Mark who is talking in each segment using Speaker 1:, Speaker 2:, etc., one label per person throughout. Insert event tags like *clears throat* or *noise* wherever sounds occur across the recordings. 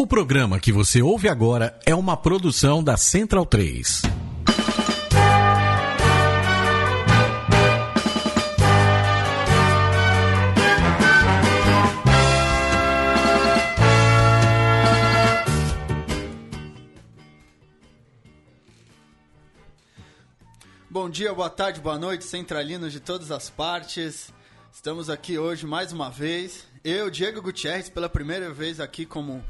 Speaker 1: O programa que você ouve agora é uma produção da Central 3.
Speaker 2: Bom dia, boa tarde, boa noite, centralinos de todas as partes. Estamos aqui hoje mais uma vez. Eu, Diego Gutierrez, pela primeira vez aqui como,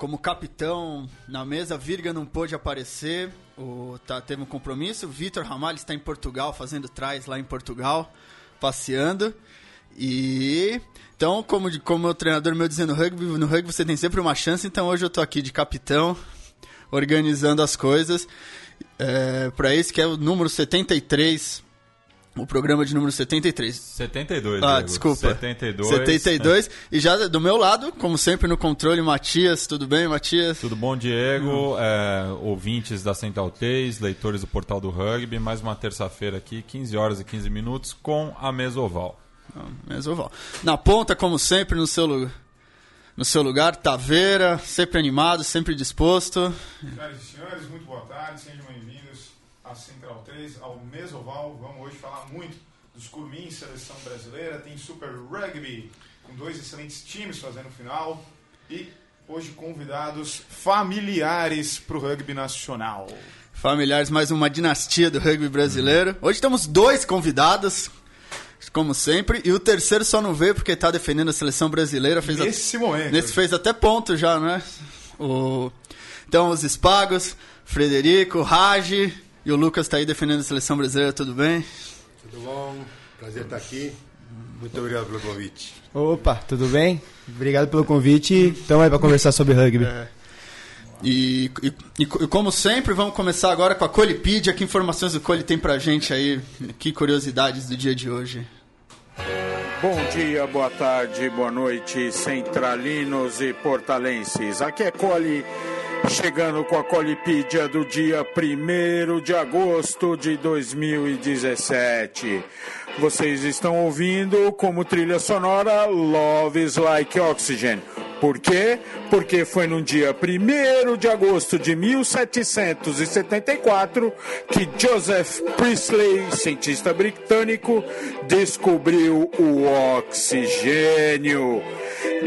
Speaker 2: como capitão na mesa. Virga não pôde aparecer, o, tá, teve um compromisso. Vitor Ramalho está em Portugal, fazendo trás lá em Portugal, passeando. E então, como, como o treinador meu dizendo no rugby, no rugby você tem sempre uma chance, então hoje eu estou aqui de capitão, organizando as coisas é, para esse que é o número 73. O programa de número 73.
Speaker 3: 72,
Speaker 2: Ah,
Speaker 3: Diego.
Speaker 2: desculpa.
Speaker 3: 72.
Speaker 2: 72. E já do meu lado, como sempre no controle, Matias. Tudo bem, Matias?
Speaker 3: Tudo bom, Diego? É, ouvintes da Central 3, leitores do Portal do Rugby. Mais uma terça-feira aqui, 15 horas e 15 minutos, com a mesa oval.
Speaker 2: Mesoval. Na ponta, como sempre, no seu, lu- no seu lugar, Taveira, sempre animado, sempre disposto.
Speaker 4: Senhoras e senhores, muito boa tarde, sejam bem-vindos à Central 3, ao Mesoval. Vamos hoje falar muito dos Curmins, seleção brasileira. Tem Super Rugby, com dois excelentes times fazendo final. E hoje convidados familiares para o rugby nacional.
Speaker 2: Familiares, mais uma dinastia do rugby brasileiro. Hoje temos dois convidados, como sempre, e o terceiro só não veio porque está defendendo a seleção brasileira. Fez a-
Speaker 4: Nesse momento.
Speaker 2: Nesse fez até ponto já, né? O... Então, os espagos, Frederico, Raj e o Lucas tá aí defendendo a seleção brasileira, tudo bem?
Speaker 5: Tudo bom? Prazer estar aqui. Muito obrigado pelo convite.
Speaker 6: Opa, tudo bem? Obrigado pelo convite. Estamos aí para conversar sobre rugby.
Speaker 2: E, e- e e como sempre, vamos começar agora com a Colipedia. Que informações o Coli tem pra gente aí? Que curiosidades do dia de hoje?
Speaker 7: Bom dia, boa tarde, boa noite, centralinos e portalenses. Aqui é Cole, chegando com a Colipídia do dia 1 de agosto de 2017. Vocês estão ouvindo como trilha sonora Love is Like Oxygen. Por quê? Porque foi no dia 1 de agosto de 1774 que Joseph Priestley, cientista britânico, descobriu o oxigênio.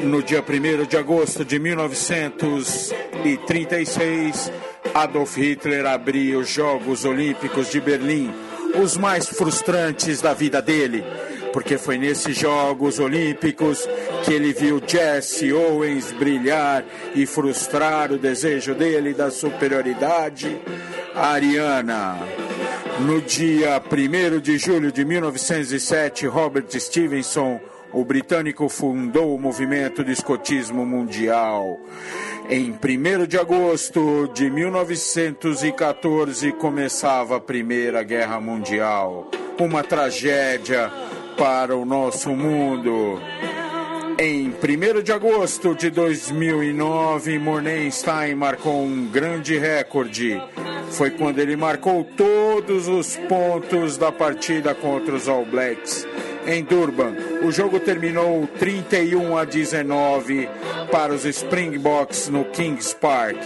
Speaker 7: No dia 1 de agosto de 1936, Adolf Hitler abriu os Jogos Olímpicos de Berlim, os mais frustrantes da vida dele porque foi nesses Jogos Olímpicos que ele viu Jesse Owens brilhar e frustrar o desejo dele da superioridade ariana. No dia 1 de julho de 1907, Robert Stevenson, o britânico, fundou o movimento de escotismo mundial. Em 1 de agosto de 1914 começava a Primeira Guerra Mundial. Uma tragédia para o nosso mundo. Em 1 de agosto de 2009, Mornenstein marcou um grande recorde. Foi quando ele marcou todos os pontos da partida contra os All Blacks. Em Durban, o jogo terminou 31 a 19 para os Springboks no Kings Park.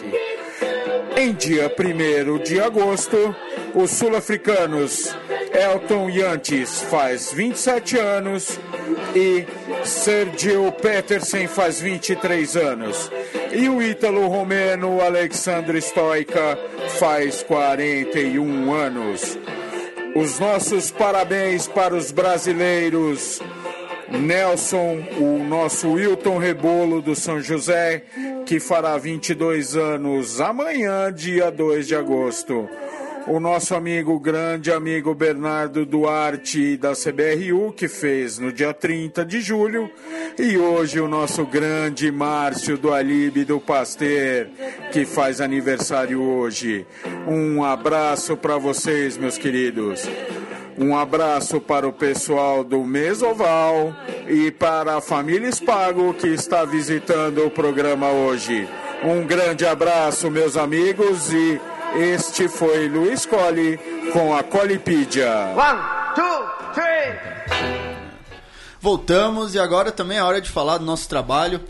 Speaker 7: Em dia 1 de agosto, os sul-africanos Elton Yantes faz 27 anos e Sergio Petersen faz 23 anos. E o ítalo-romeno Alexandre Stoica faz 41 anos. Os nossos parabéns para os brasileiros Nelson, o nosso Wilton Rebolo do São José, que fará 22 anos amanhã, dia 2 de agosto. O nosso amigo, grande amigo Bernardo Duarte da CBRU, que fez no dia 30 de julho. E hoje o nosso grande Márcio do Alibe do Pasteur, que faz aniversário hoje. Um abraço para vocês, meus queridos. Um abraço para o pessoal do Mesoval e para a família Espago que está visitando o programa hoje. Um grande abraço, meus amigos, e este foi Luiz Colli com a Colipídia.
Speaker 2: Voltamos e agora também é hora de falar do nosso trabalho.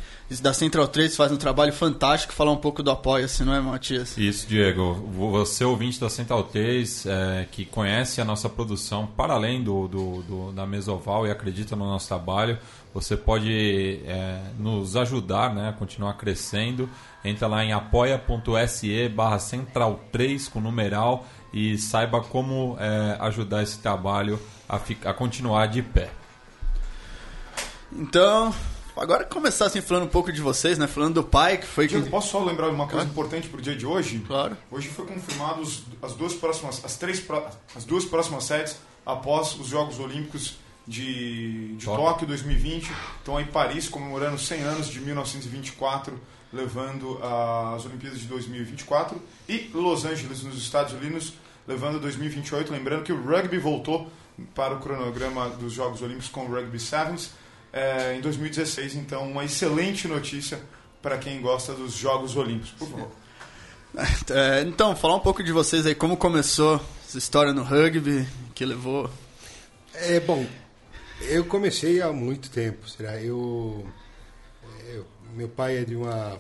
Speaker 2: da Central 3 faz um trabalho fantástico. Falar um pouco do Apoia-se, não é, Matias?
Speaker 3: Isso, Diego. Você, ouvinte da Central 3, é, que conhece a nossa produção para além do, do, do, da Mesoval e acredita no nosso trabalho, você pode é, nos ajudar né, a continuar crescendo. Entra lá em apoia.se barra central 3 com numeral e saiba como é, ajudar esse trabalho a, a continuar de pé.
Speaker 2: Então, agora começar assim falando um pouco de vocês, né? Falando do pai, que foi
Speaker 4: Diego,
Speaker 2: que...
Speaker 4: posso só lembrar uma coisa
Speaker 2: Claro.
Speaker 4: importante pro dia de hoje?
Speaker 2: Claro.
Speaker 4: Hoje foi confirmado os- as duas próximas, as três, as duas próximas sedes após os Jogos Olímpicos de, de
Speaker 3: Tóquio.
Speaker 4: Tóquio 2020. Então aí Paris comemorando 100 anos de 1924, levando as Olimpíadas de 2024 e Los Angeles nos Estados Unidos levando 2028. Lembrando que o rugby voltou para o cronograma dos Jogos Olímpicos com o Rugby Sevens eh, em 2016. Então uma excelente notícia para quem gosta dos Jogos Olímpicos. Por favor. *laughs*
Speaker 2: É, então, falar um pouco de vocês aí, como começou essa história no rugby, que levou...
Speaker 5: É bom, eu comecei há muito tempo, será? Eu, eu- meu pai é de uma,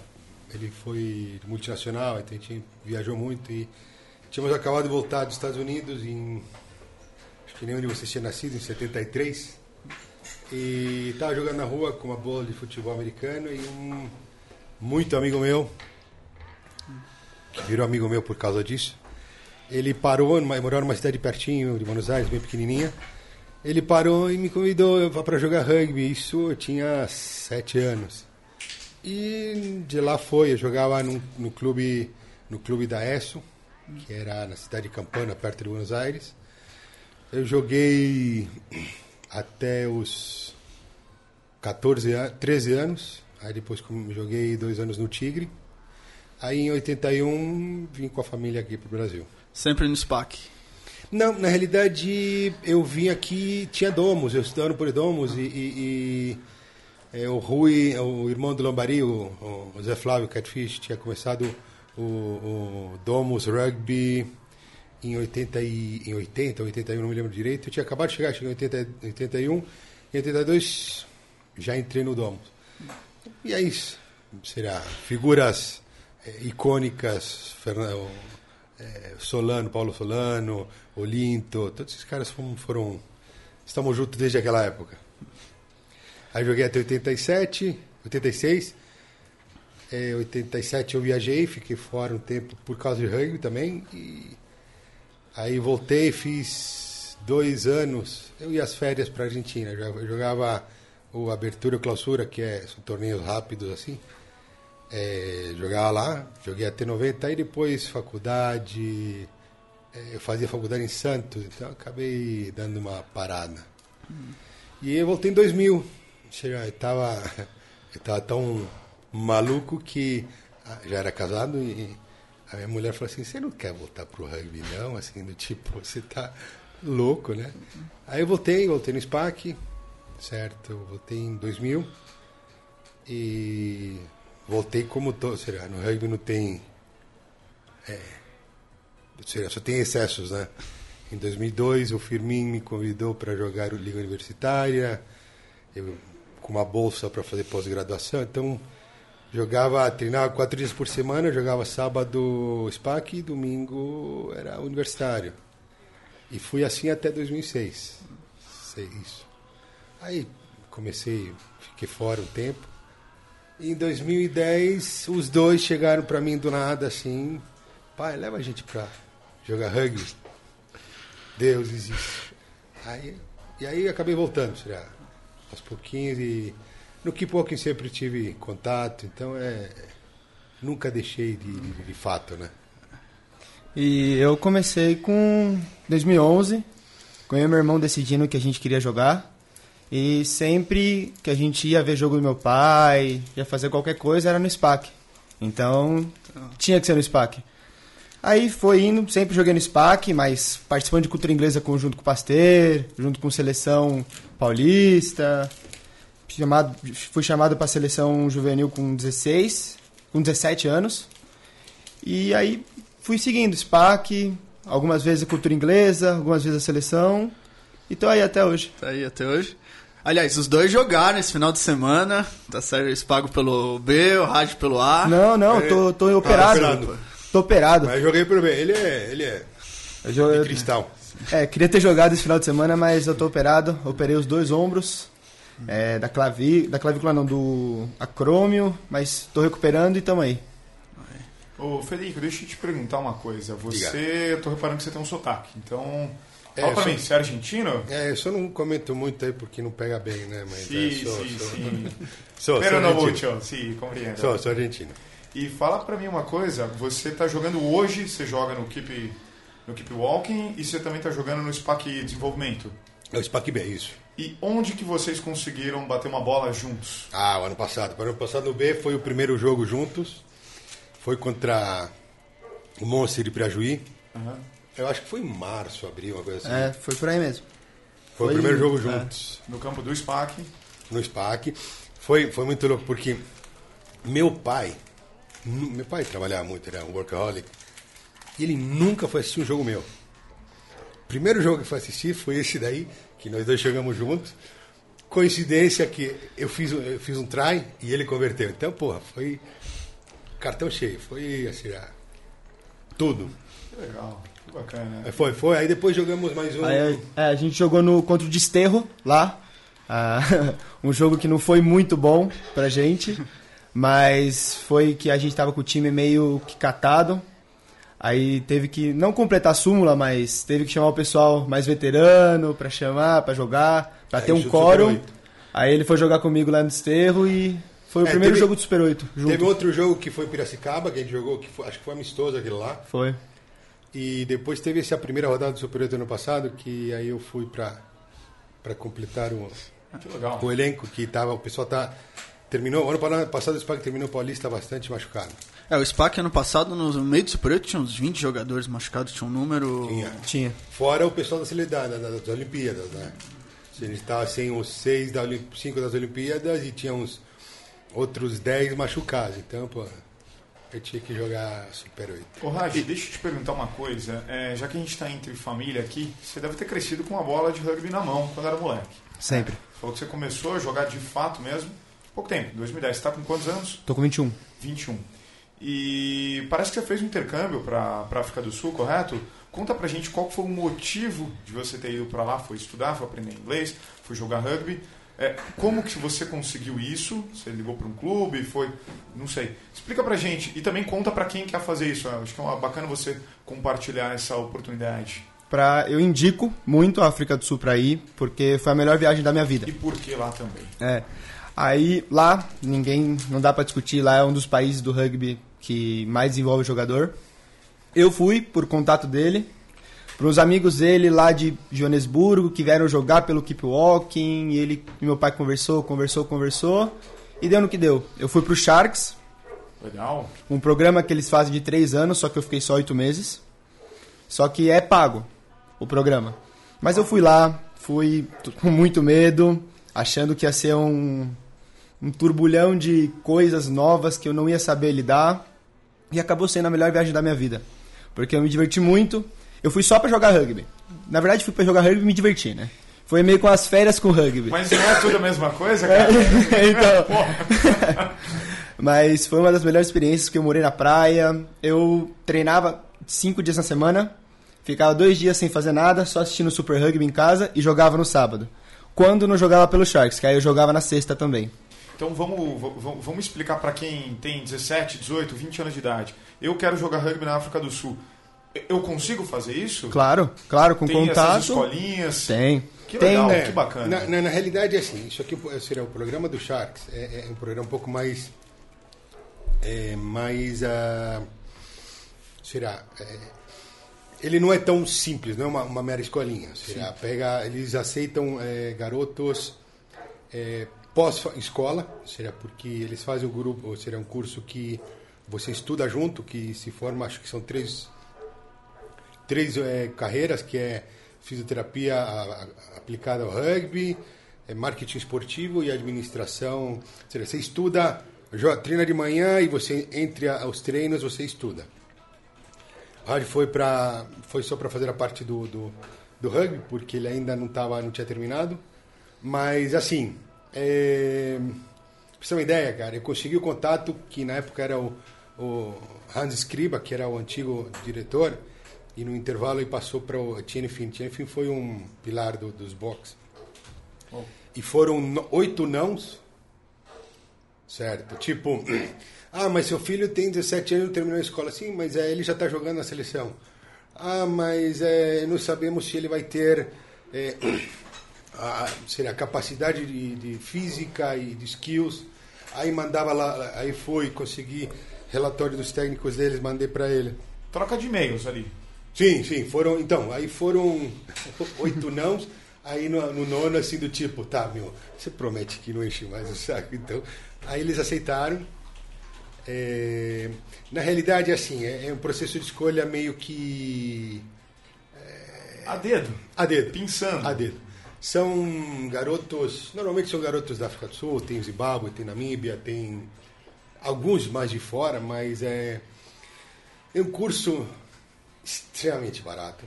Speaker 5: ele foi multinacional, então a gente viajou muito e tínhamos acabado de voltar dos Estados Unidos em, acho que nenhum de vocês tinha nascido em 73 e estava jogando na rua com uma bola de futebol americano e um muito amigo meu que virou amigo meu por causa disso. Ele parou, numa, morava numa cidade pertinho de Buenos Aires, bem pequenininha. Ele parou e me convidou para jogar rugby. Isso eu tinha sete anos. E de lá foi, eu jogava no, no clube no clube da ESO, que era na cidade de Campana, perto de Buenos Aires. Eu joguei até os 14, an- 13 anos. Aí depois joguei dois anos no Tigre. Aí em 81 vim com a família aqui para o Brasil.
Speaker 2: Sempre no SPAC.
Speaker 5: Não, na realidade eu vim aqui, tinha domos, eu estudando por domos e, e- e, é, o Rui, o irmão do Lambari, o, o Zé Flávio Catfish, tinha começado o, o Domus Rugby em 80, e, em 80, 81, não me lembro direito. Eu tinha acabado de chegar, cheguei em 80, 81, em 82 já entrei no Domus. E é isso, será figuras é, icônicas, Fernando, é, Solano, Paulo Solano, Olinto, todos esses caras foram, foram estamos juntos desde aquela época. Aí joguei até 87, 86. É, 87 eu viajei, fiquei fora um tempo por causa de rugby também. E aí voltei, fiz dois anos. Eu ia às férias para Argentina. Eu jogava o Abertura e Clausura, que é, são torneios rápidos assim. É, jogava lá, joguei até 90, aí depois faculdade. é, eu fazia faculdade em Santos, então acabei dando uma parada. E eu voltei em 2000. Chega, Eu tava, *laughs* eu tava tão maluco que ah, já era casado e a minha mulher falou assim: Você não quer voltar pro rugby, não? Assim, do tipo, *laughs* você tá louco, né? Aí eu voltei, voltei no SPAC, certo? Eu voltei em 2000 e voltei como. Será, no rugby não tem. É, só tem excessos, né? Em 2002, o Firmin me convidou para jogar o Liga Universitária, eu, com uma bolsa para fazer pós-graduação. Então, jogava, treinava quatro dias por semana, jogava sábado SPAC e domingo era universitário. E fui assim até 2006. Sei isso. Aí comecei, fiquei fora um tempo. Em 2010, os dois chegaram para mim do nada assim: pai, leva a gente para jogar rugby. Deus existe. Aí, e aí acabei voltando, será? Aos pouquinhos e no Kickboxing sempre tive contato, então é nunca deixei de, de, de fato, né?
Speaker 6: E eu comecei com 2011, com eu e meu irmão decidindo que a gente queria jogar. E sempre que a gente ia ver jogo do meu pai, ia fazer qualquer coisa, era no SPAC. Então, tinha que ser no SPAC. Aí foi indo, sempre joguei no SPAC, mas participando de cultura inglesa junto com o Pasteur, junto com seleção paulista. Chamado, fui chamado para seleção juvenil com 16, com 17 anos. E aí fui seguindo SPAC, algumas vezes a cultura inglesa, algumas vezes a seleção. E tô aí até hoje.
Speaker 2: Tá aí até hoje. Aliás, os dois jogaram esse final de semana. Tá certo? Eles pagam pelo B, o rádio pelo A.
Speaker 6: Não, não, tô, tô operado.
Speaker 5: operado.
Speaker 6: Tô operado.
Speaker 5: Mas joguei pro bem. Ele é, ele é
Speaker 6: Eu
Speaker 5: cristal.
Speaker 6: É, queria ter jogado esse final de semana, mas eu tô operado. Operei os dois ombros. é, da, claví, da clavícula não, do acrômio, mas tô recuperando e tamo aí.
Speaker 4: Ô, Federico, deixa eu te perguntar uma coisa. Você, eu tô reparando que você tem um sotaque. Então, fala
Speaker 5: É,
Speaker 4: pra
Speaker 5: sou-
Speaker 4: mim, você é argentino?
Speaker 5: É, eu só não comento muito aí porque não pega bem, né? Mas
Speaker 4: Sim,
Speaker 5: é, sou,
Speaker 4: sim,
Speaker 5: sou,
Speaker 4: sim. *laughs*
Speaker 5: sou,
Speaker 4: Pero
Speaker 5: sou
Speaker 4: no mucho, sim, compreendo.
Speaker 5: Sou, sou argentino.
Speaker 4: E fala pra mim uma coisa, você tá jogando hoje, você joga no Keep, no Keep Walking e você também tá jogando no SPAC Desenvolvimento.
Speaker 5: É o SPAC B, isso.
Speaker 4: E onde que vocês conseguiram bater uma bola juntos?
Speaker 5: Ah, o ano passado. O ano passado no B foi o primeiro jogo juntos. Foi contra o Monster de Pirajuí.
Speaker 4: Aham.
Speaker 5: Eu acho que foi em março, abril, uma coisa assim.
Speaker 6: É, foi por aí mesmo.
Speaker 5: foi, o
Speaker 6: foi-
Speaker 5: primeiro jogo
Speaker 6: é.
Speaker 5: juntos
Speaker 4: No campo do SPAC.
Speaker 5: no SPAC. Foi, foi muito louco porque meu pai, meu pai trabalhava muito, era um workaholic, e ele nunca foi assistir um jogo meu. O primeiro jogo que foi assistir foi esse daí, que nós dois jogamos juntos. Coincidência que eu fiz, um- eu fiz um try e ele converteu. Então, porra, foi cartão cheio, foi assim, tudo.
Speaker 4: Que legal, bacana.
Speaker 5: Aí Foi, foi. Aí depois jogamos mais um.
Speaker 6: Aí, é, a gente jogou no, contra o Desterro lá. Ah, *laughs* um jogo que não foi muito bom pra gente, mas foi que a gente tava com o time meio que catado. Aí teve que não completar a súmula, mas teve que chamar o pessoal mais veterano pra chamar, pra jogar, pra
Speaker 5: Aí
Speaker 6: ter um quórum.
Speaker 5: Super 8.
Speaker 6: Aí ele foi jogar comigo lá no Desterro e foi o
Speaker 5: É,
Speaker 6: primeiro
Speaker 5: teve-
Speaker 6: jogo do Super 8 junto.
Speaker 5: Teve outro jogo que foi Piracicaba, que a gente jogou, que foi- acho que foi amistoso aquele lá.
Speaker 6: Foi.
Speaker 5: E depois teve essa primeira rodada do Super 8 ano passado, que aí eu fui pra, pra completar o, o elenco, que tava, o pessoal tá. Terminou, o ano pa- passado o SPAC terminou o Paulista bastante machucado.
Speaker 2: É, o SPAC ano passado, no meio do Super 8, tinha uns 20 jogadores machucados, tinha um número.
Speaker 5: Tinha.
Speaker 6: Tinha.
Speaker 5: Fora o pessoal da seleção, da- das Olimpíadas, né? Ele estava sem os seis, da, cinco das Olimpíadas e tinha uns outros dez machucados. Então, pô, eu tinha que jogar Super 8.
Speaker 4: Ô Raj, deixa eu te perguntar uma coisa. É, já que a gente está entre família aqui, você deve ter crescido com uma bola de rugby na mão quando era moleque.
Speaker 6: Sempre.
Speaker 4: Você falou que você começou a jogar de fato mesmo há pouco tempo, 2010. Você está com quantos anos?
Speaker 6: Tô com 21.
Speaker 4: 21. E parece que você fez um intercâmbio para a África do Sul, correto? Conta pra gente qual foi o motivo de você ter ido para lá. Foi estudar, foi aprender inglês, foi jogar rugby. É, como que você conseguiu isso? Você ligou para um clube? Foi. Não sei. Explica pra gente. E também conta pra quem quer fazer isso. Eu acho que é uma- bacana você compartilhar essa oportunidade.
Speaker 6: Pra, eu indico muito a África do Sul pra ir, porque foi a melhor viagem da minha vida.
Speaker 4: E por que lá também?
Speaker 6: É. Aí lá, ninguém, não dá pra discutir, lá é um dos países do rugby que mais desenvolve jogador. Eu fui por contato dele, para uns amigos dele lá de Joanesburgo que vieram jogar pelo Keep Walking, e ele e meu pai conversou, conversou, conversou, e deu no que deu. Eu fui pro Sharks,
Speaker 4: Legal.
Speaker 6: um programa que eles fazem de três anos, só que eu fiquei só oito meses. Só que é pago o programa. Mas eu fui lá, fui *laughs* com muito medo, achando que ia ser um, um turbulhão de coisas novas que eu não ia saber lidar. E acabou sendo a melhor viagem da minha vida. Porque eu me diverti muito. Eu fui só pra jogar rugby. Na verdade, fui pra jogar rugby e me divertir, né? Foi meio com as férias com rugby.
Speaker 4: Mas não é tudo a mesma coisa, cara? *laughs*
Speaker 6: então. *laughs* *laughs* Mas foi uma das melhores experiências que eu morei na praia. Eu treinava cinco dias na semana, ficava dois dias sem fazer nada, só assistindo Super Rugby em casa e jogava no sábado. Quando não jogava pelo Sharks, que aí eu jogava na sexta também.
Speaker 4: Então vamos, vamos, vamos explicar para quem tem 17, 18, 20 anos de idade. Eu quero jogar rugby na África do Sul. Eu consigo fazer isso?
Speaker 6: Claro, claro, com
Speaker 4: Tem
Speaker 6: contato.
Speaker 4: essas escolinhas?
Speaker 6: Tem.
Speaker 4: Que
Speaker 6: Tem.
Speaker 4: legal,
Speaker 5: É,
Speaker 4: que bacana.
Speaker 5: Na, na, na realidade é assim, isso aqui seria o programa do Sharks, é, é um programa um pouco mais. É, mais. ah, será? é, ele não é tão simples, não é uma, uma mera escolinha. Será? Pega, eles aceitam é, garotos é, pós-escola, será? Porque eles fazem um grupo, ou será um curso que você estuda junto, que se forma, acho que são três três eh, carreiras, que é fisioterapia aplicada ao rugby, eh, marketing esportivo e administração. Seja, você estuda, treina de manhã e você, entre a- os treinos, você estuda. O Rádio foi, pra, foi só para fazer a parte do, do, do rugby, porque ele ainda não, tava, não tinha terminado. Mas, assim, é... pra você ter uma ideia, cara, eu consegui o contato que na época era o, o Hans Skriba, que era o antigo diretor, e no intervalo ele passou para o Tienfin. Tienfin foi um pilar do, dos box. E foram oito nãos, certo? Tipo, *clears throat* ah, mas seu filho tem 17 anos e terminou a escola. Sim, mas é, ele já está jogando na seleção. Ah, mas é, não sabemos se ele vai ter é, *clears throat* a, sei lá, capacidade de, de física e de skills. Aí mandava lá, aí foi, consegui relatório dos técnicos deles, mandei para ele.
Speaker 4: Troca de e-mails ali.
Speaker 5: Sim, sim, foram. Então, aí foram *laughs* oito nãos. Aí no, no nono, assim, do tipo, tá, meu, você promete que não enche mais o saco. Então, aí eles aceitaram. É, na realidade, assim, é, é um processo de escolha meio que
Speaker 4: A dedo.
Speaker 5: a dedo.
Speaker 4: Pensando.
Speaker 5: A dedo. São garotos, normalmente são garotos da África do Sul, tem Zimbábue, tem Namíbia, tem alguns mais de fora, mas é, é um curso extremamente barato.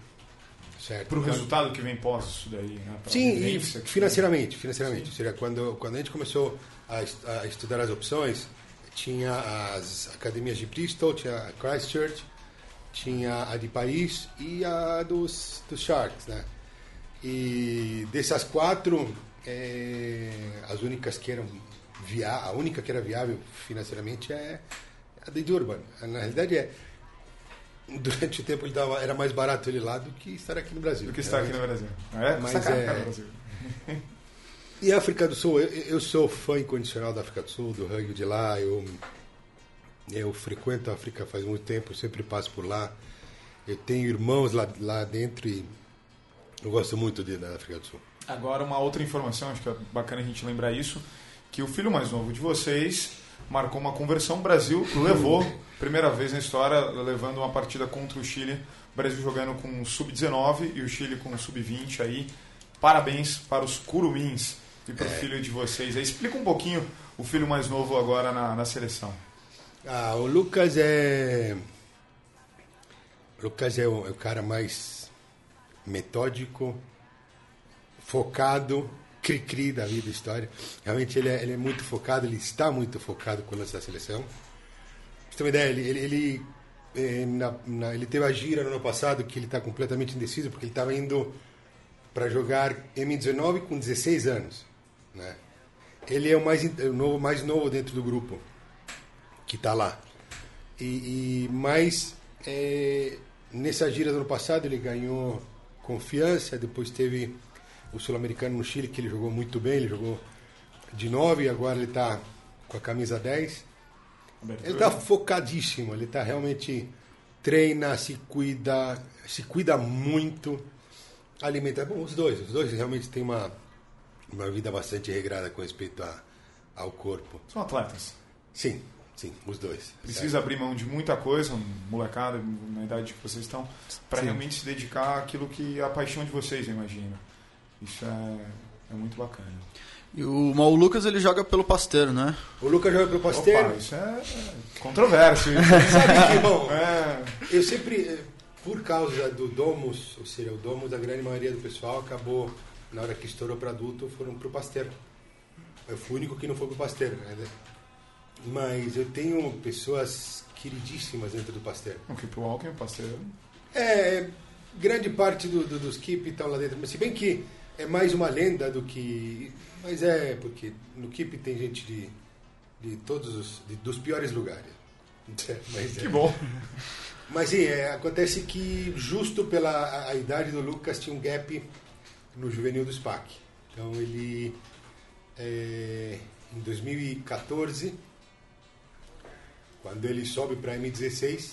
Speaker 5: Certo?
Speaker 4: Pro
Speaker 5: Então,
Speaker 4: resultado que vem pós isso daí, né? Pra
Speaker 5: Sim, e financeiramente, financeiramente. Ou seja, quando, quando a gente começou a, a estudar as opções, tinha as academias de Bristol, tinha a Christchurch, tinha a de Paris e a dos, dos Sharks, né? E dessas quatro, é, as únicas que eram via, a única que era viável financeiramente é a de Durban. Na realidade é durante o tempo ele dava, era mais barato ele lá do que estar aqui no Brasil.
Speaker 4: Do que está aqui no Brasil. É,
Speaker 5: Mas é-
Speaker 4: Brasil. *laughs*
Speaker 5: E a África do Sul, eu, eu sou fã incondicional da África do Sul, do rugby de lá. Eu, eu frequento a África faz muito tempo, sempre passo por lá. Eu tenho irmãos lá, lá dentro e eu gosto muito de, da África do Sul.
Speaker 4: Agora, uma outra informação, acho que é bacana a gente lembrar isso, que o filho mais novo de vocês marcou uma conversão. O Brasil levou, primeira vez na história, levando uma partida contra o Chile. O Brasil jogando com o sub-19 e o Chile com o sub-20 aí. Parabéns para os curumins e para o filho de vocês. Aí, explica um pouquinho o filho mais novo agora na, na seleção.
Speaker 5: Ah, o Lucas é. O Lucas é o, é o cara mais metódico, focado, cri-cri da vida história. Realmente ele é, ele é muito focado, ele está muito focado com o lance da seleção. Pra você ter uma ideia, ele, ele, ele, eh, na- na- ele teve a gira no ano passado que ele está completamente indeciso porque ele estava indo para jogar M19 com 16 anos. Né? Ele é o mais, o novo, mais novo dentro do grupo que está lá. E, e mas é, nessa gira do ano passado ele ganhou confiança, depois teve o sul-americano no Chile que ele jogou muito bem, ele jogou de 9 e agora ele está com a camisa 10. Ele está focadíssimo, ele está realmente treina, se cuida, se cuida muito, alimenta. Bom, os dois, os dois realmente têm uma uma vida bastante regrada com respeito a, ao corpo.
Speaker 4: São atletas.
Speaker 5: Sim, sim, os dois.
Speaker 4: Precisa abrir mão de muita coisa, um molecada, na idade que vocês estão, para realmente se dedicar àquilo que é a paixão de vocês, eu imagino. Isso é, é muito bacana.
Speaker 2: E o Mau Lucas ele joga pelo Pasteiro, né?
Speaker 5: O Lucas joga pelo Pasteiro.
Speaker 4: Opa, isso é é controverso. *laughs*
Speaker 5: Sabe que, bom, *laughs*
Speaker 4: é,
Speaker 5: eu sempre, por causa do Domus, ou seja, o Domus, a grande maioria do pessoal acabou, na hora que estourou para adulto, foram pro Pasteiro. Eu fui o único que não foi pro Pasteiro. Né? Mas eu tenho pessoas queridíssimas dentro do Pasteiro.
Speaker 4: o Keep Walking, o parceiro.
Speaker 5: É, grande parte do, do- dos Keep estão lá dentro, mas se bem que é mais uma lenda do que. Mas é, porque no Keep tem gente de, de todos os. de- dos piores lugares. *laughs* Mas, é.
Speaker 4: Que bom.
Speaker 5: Mas sim, é, acontece que justo pela a, a idade do Lucas tinha um gap no juvenil do SPAC. Então ele. é, em 2014, quando ele sobe para M16,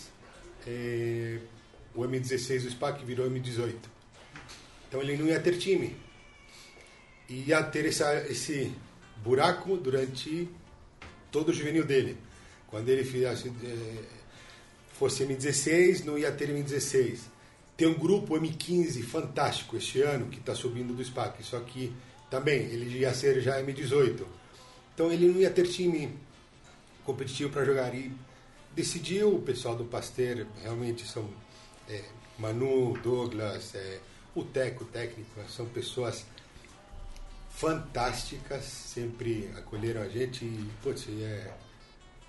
Speaker 5: é, o M16 do SPAC virou M18. Então ele não ia ter time. Ia ter essa, esse buraco durante todo o juvenil dele. Quando ele fizesse, fosse M16, não ia ter M16. Tem um grupo M15 fantástico este ano que está subindo do SPAC, só que também ele ia ser já M18. Então ele não ia ter time competitivo para jogar. E decidiu, o pessoal do Pasteur realmente são é, Manu, Douglas, é, o Teco, o técnico, são pessoas fantásticas, sempre acolheram a gente e, putz, é,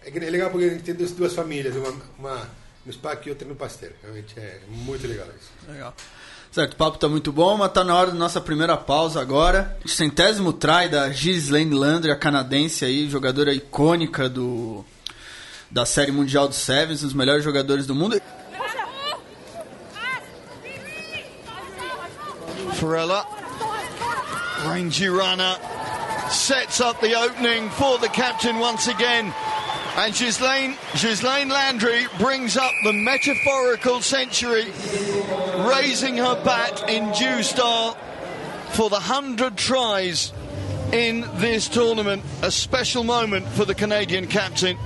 Speaker 5: é legal porque a gente tem duas, duas famílias, uma, uma no SPAC e outra no Pasteur. Realmente é muito legal isso.
Speaker 2: Legal. Certo, o papo tá muito bom, mas tá na hora da nossa primeira pausa agora. Centésimo try da Ghislaine Landry, a canadense aí, jogadora icônica do da Série Mundial do Sevens, um dos melhores jogadores do mundo.
Speaker 8: Farella, runner, sets up the opening for the captain once again. And Ghislaine, Ghislaine Landry brings up the metaphorical century, raising her bat in due style for the 100 tries in this tournament. A special moment for the Canadian captain.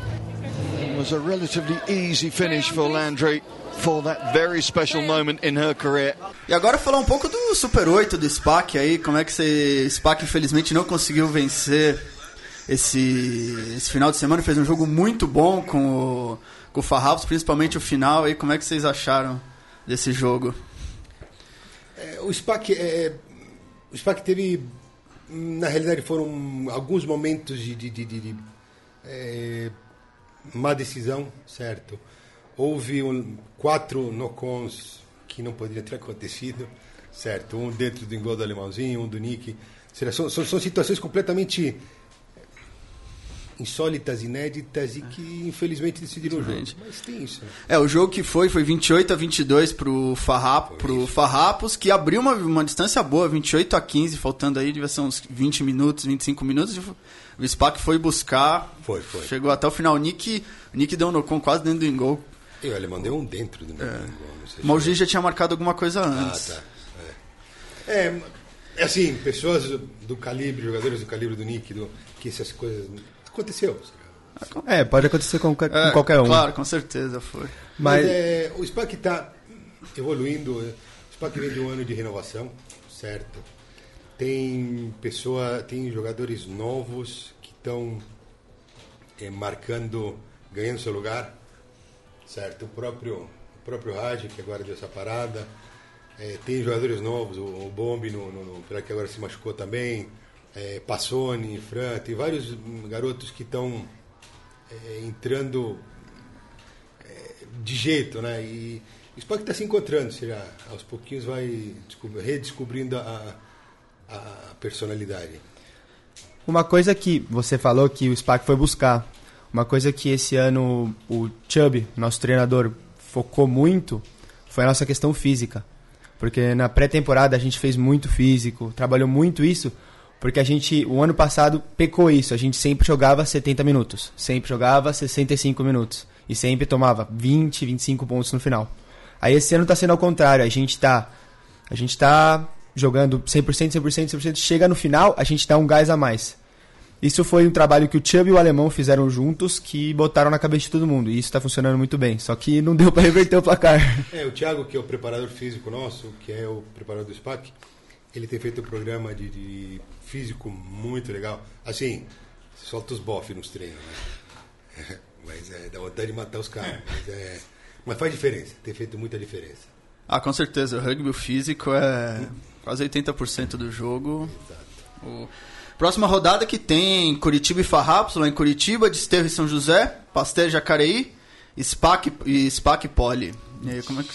Speaker 8: It was a relatively easy finish for Landry for that very special moment in her career.
Speaker 2: E agora falar um pouco do Super 8 do SPAC aí, como é que esse SPAC infelizmente não conseguiu vencer esse, esse final de semana, fez um jogo muito bom com o, com o Farrapos, principalmente o final aí, como é que vocês acharam desse jogo?
Speaker 5: É, o SPAC é, o SPAC teve na realidade foram alguns momentos de, de, de, de é, má decisão, certo? Houve um, quatro no-cons que não poderiam ter acontecido, certo? Um dentro do engol do alemãozinho, um do Nick. São, são, são situações completamente insólitas, inéditas e que infelizmente decidiram o jogo. Mas tem isso. Né?
Speaker 2: É, o jogo que foi foi 28 a 22 pro, Farrap, pro Farrapos, que abriu uma, uma distância boa, 28 a 15, faltando aí, devia ser uns 20 minutos, 25 minutos. O SPAC foi buscar.
Speaker 5: Foi, foi.
Speaker 2: Chegou até o final. O Nick, o Nick deu um no quase dentro do gol.
Speaker 5: E ele mandou um dentro do
Speaker 2: é. gol. Mas o já tinha marcado alguma coisa antes.
Speaker 5: Ah, tá. É. é, assim, pessoas do calibre, jogadores do calibre do Nick, do, que essas coisas aconteceu.
Speaker 6: É, pode acontecer com, com é, qualquer um.
Speaker 2: Claro, com certeza foi.
Speaker 5: Mas, Mas é, o SPAC está evoluindo. O SPAC vem de um ano de renovação, certo? Tem pessoa, tem jogadores novos que estão é, marcando, ganhando seu lugar, certo? O próprio, o próprio Raj, que agora deu essa parada. É, tem jogadores novos, o, o Bombi, no, no, no, que agora se machucou também é, Passoni, Fran, tem vários garotos que estão é, entrando é, de jeito, né? E o SPAC está se encontrando, seja, aos pouquinhos vai redescobrindo a, a personalidade.
Speaker 6: Uma coisa que você falou que o SPAC foi buscar, uma coisa que esse ano o Chubb, nosso treinador, focou muito foi a nossa questão física. Porque na pré-temporada a gente fez muito físico, trabalhou muito isso porque a gente, o ano passado, pecou isso. A gente sempre jogava 70 minutos. Sempre jogava 65 minutos. E sempre tomava 20, 25 pontos no final. Aí esse ano está sendo ao contrário. A gente está a gente tá jogando 100%, 100%, 100%. Chega no final, a gente dá um gás a mais. Isso foi um trabalho que o Chubb e o Alemão fizeram juntos, que botaram na cabeça de todo mundo. E isso está funcionando muito bem. Só que não deu *laughs* para reverter o placar.
Speaker 5: É, o Thiago, que é o preparador físico nosso, que é o preparador do SPAC, ele tem feito um programa de, de físico muito legal. Assim, solta os bofs nos treinos, né? *laughs* Mas é, dá vontade de matar os caras. Mas, é, mas faz diferença, tem feito muita diferença.
Speaker 2: Ah, com certeza. O rugby o físico é quase 80% do jogo.
Speaker 5: Exato.
Speaker 2: O... Próxima rodada que tem Curitiba e Farrapos, lá em Curitiba, Desterro e São José, Pastel Jacareí, SPAC e SPAC Poli. E aí, como é que...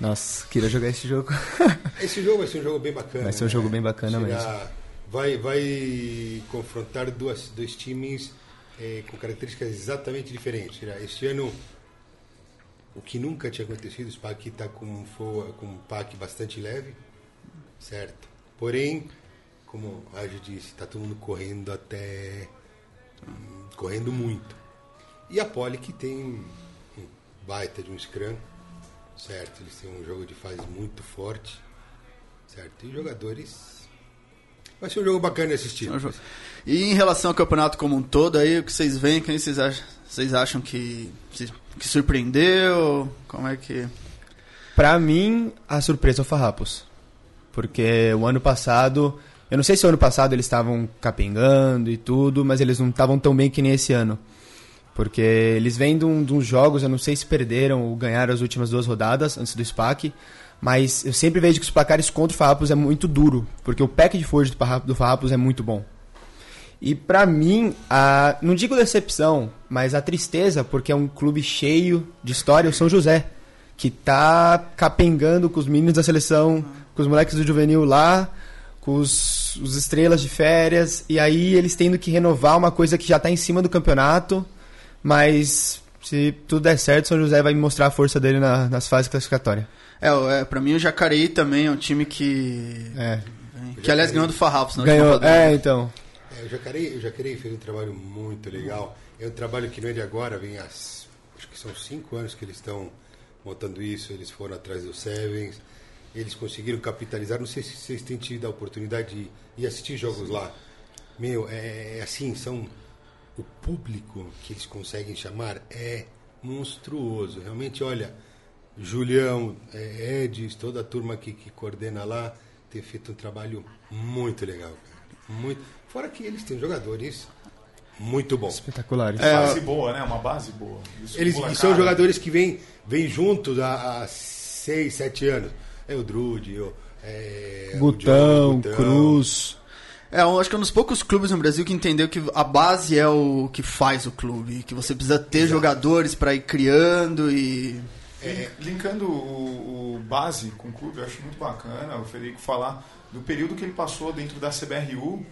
Speaker 6: Nossa, queria jogar esse jogo. *laughs*
Speaker 5: esse jogo vai ser um jogo bem bacana.
Speaker 6: Vai ser um né? jogo bem bacana Será... mesmo
Speaker 5: vai, vai confrontar duas, dois times é, com características exatamente diferentes. Este ano, o que nunca tinha acontecido, o SPAC está com, com um pack bastante leve, certo? Porém, como a Rádio disse, está todo mundo correndo até. Correndo muito. E a Poli que tem um baita de um scrum, certo? Eles têm um jogo de fase muito forte, certo? E jogadores Vai ser um jogo bacana de assistir.
Speaker 2: E em relação ao campeonato como um todo, aí o que vocês veem, quem vocês acham, vocês acham que, que surpreendeu? Como é que.
Speaker 6: Pra mim, a surpresa é o Farrapos. Porque o ano passado. Eu não sei se ano passado eles estavam capengando e tudo, mas eles não estavam tão bem que nem esse ano. Porque eles vêm de, um, de uns jogos, eu não sei se perderam ou ganharam as últimas duas rodadas antes do SPAC, Mas eu sempre vejo que os placares contra o Farrapos é muito duro, porque o pack de força do Farrapos, é muito bom. E pra mim, a, não digo decepção, mas a tristeza, porque é um clube cheio de história, o São José, que tá capengando com os meninos da seleção, com os moleques do juvenil lá, com os, os estrelas de férias, e aí eles tendo que renovar uma coisa que já tá em cima do campeonato, mas se tudo der certo, o São José vai mostrar a força dele na- nas fases classificatórias.
Speaker 2: É, é, pra mim o Jacareí também é um time que.
Speaker 6: É.
Speaker 2: Que aliás ganhou do Farrapos na
Speaker 6: Ganhou, é, então.
Speaker 5: É, o Jacareí, o Jacareí fez um trabalho muito legal. É um trabalho que não é de agora, vem há, acho que são cinco anos que eles estão montando isso. Eles foram atrás do Sevens, eles conseguiram capitalizar. Não sei se vocês têm tido a oportunidade de ir assistir jogos lá. Meu, é, é assim, são o público que eles conseguem chamar é monstruoso. Realmente, olha, Julião, é, Edis, toda a turma que, que coordena lá tem feito um trabalho muito legal. cara. Muito. Fora que eles têm jogadores muito bons.
Speaker 6: Espetaculares.
Speaker 4: base boa, né? Uma base boa. Isso,
Speaker 5: Eles são jogadores que vêm vêm juntos há, há seis, sete anos. É o Drude, o, é, o
Speaker 6: Gutão,
Speaker 5: Diogo.
Speaker 6: Cruz.
Speaker 2: É, eu acho que é um dos poucos clubes no Brasil que entendeu que a base é o que faz o clube. Que você precisa ter jogadores pra ir criando e.
Speaker 4: É, linkando o, o base com o clube, eu acho muito bacana o Federico falar do período que ele passou dentro da CBRU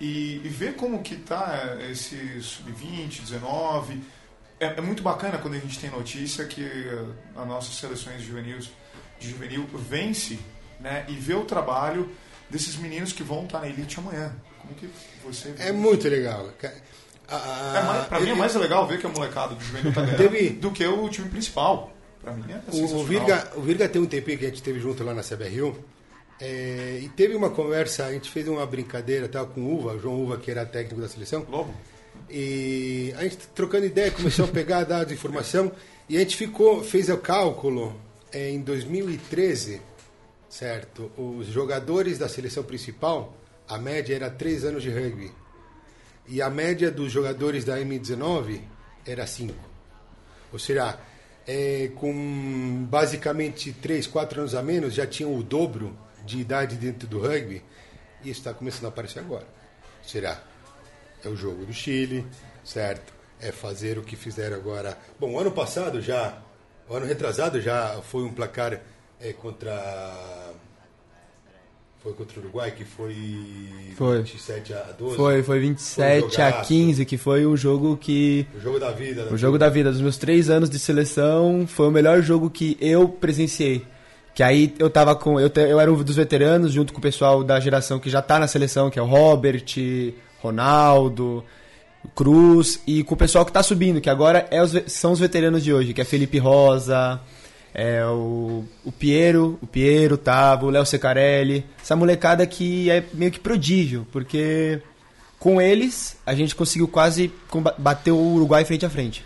Speaker 4: e, e ver como que tá esse sub-20, 19. É, é muito bacana quando a gente tem notícia que as nossas seleções juvenis, de juvenil vence né, e vê o trabalho desses meninos que vão estar na elite amanhã. Como que você
Speaker 5: É muito legal. ca- a-
Speaker 4: é pra mim é mais legal ver que a molecada do juvenil tá ganhando
Speaker 5: Teve-
Speaker 4: do que o time principal. Pra mim é
Speaker 5: O, Virga, o Virga tem um tempinho que a gente teve junto lá na CBRU. é, e teve uma conversa, a gente fez uma brincadeira tal, com o Uva, o João Uva, que era técnico da seleção.
Speaker 4: Lobo?
Speaker 5: E a gente trocando ideia, começou a pegar dados de informação. E a gente ficou, fez o cálculo em 2013, certo? Os jogadores da seleção principal, a média era 3 anos de rugby. E a média dos jogadores da M19 era 5. Ou seja, é, com basicamente 3, 4 anos a menos, já tinham o dobro de idade dentro do rugby. E isso está começando a aparecer agora. Será? É o jogo do Chile, certo? É fazer o que fizeram agora. Bom, ano passado já, o ano retrasado já foi um placar é, contra. Foi contra o Uruguai, que foi,
Speaker 6: Foi.
Speaker 5: 27 a 12.
Speaker 6: Foi, foi
Speaker 5: Foi um
Speaker 6: 27 a
Speaker 5: jogaço.
Speaker 6: 15, que foi um jogo que.
Speaker 5: O jogo da vida. né?
Speaker 6: O jogo da vida, dos meus três anos de seleção, foi o melhor jogo que eu presenciei. Que aí eu tava com. Eu, te- eu era um dos veteranos, junto com o pessoal da geração que já tá na seleção, que é o Robert, Ronaldo, Cruz, e com o pessoal que tá subindo, que agora é os são os veteranos de hoje, que é Felipe Rosa, é o, o Piero, o Piero tava, o Léo Secarelli. Essa molecada que é meio que prodígio, porque com eles a gente conseguiu quase bater o Uruguai frente a frente.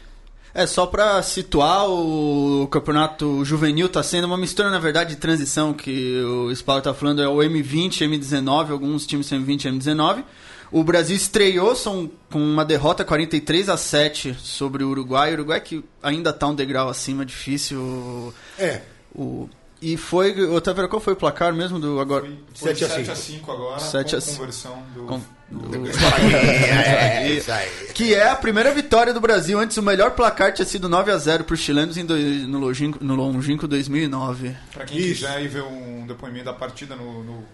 Speaker 2: É, só pra situar, o campeonato juvenil tá sendo uma mistura, na verdade, de transição, que o Spawn tá falando, é o M20, M19, alguns times são M20 e M19. O Brasil estreou são, com uma derrota 43 a 7 sobre o Uruguai. O Uruguai que ainda tá um degrau acima, difícil.
Speaker 5: É,
Speaker 2: O, e foi, Otávio, qual foi o placar mesmo do agora?
Speaker 4: Foi, foi
Speaker 5: 7 a
Speaker 4: 7
Speaker 5: 5.
Speaker 4: a 5 agora,
Speaker 2: 7
Speaker 4: com
Speaker 2: a 5.
Speaker 4: conversão do...
Speaker 2: Com-
Speaker 4: do-
Speaker 5: é, aí.
Speaker 2: Que é a primeira vitória do Brasil. Antes o melhor placar tinha sido 9 a 0 para os chilenos em dois- no, longínquo, no longínquo 2009.
Speaker 4: Pra quem
Speaker 5: Isso.
Speaker 4: quiser ir ver um depoimento da partida no, no,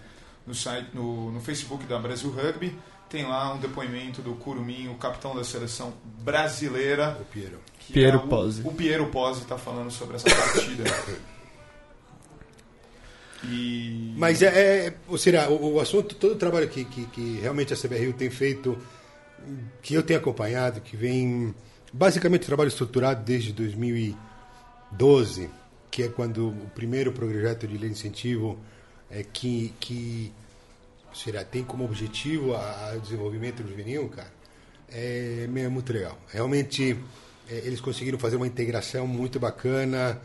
Speaker 4: no site, no, no Facebook da Brasil Rugby, tem lá um depoimento do Curumim, o capitão da seleção brasileira.
Speaker 5: O Piero.
Speaker 6: Piero
Speaker 4: é o,
Speaker 6: Pozzi.
Speaker 4: O Piero Pozzi está falando sobre essa partida. *laughs* e
Speaker 5: Mas é, é ou seja, o, o assunto, todo o trabalho que, que, que realmente a CBRU tem feito, que eu tenho acompanhado, que vem basicamente trabalho estruturado desde 2012, que é quando o primeiro projeto de lei de incentivo é que, que seja, tem como objetivo o desenvolvimento juvenil, cara, é, é muito legal. Realmente é, eles conseguiram fazer uma integração muito bacana,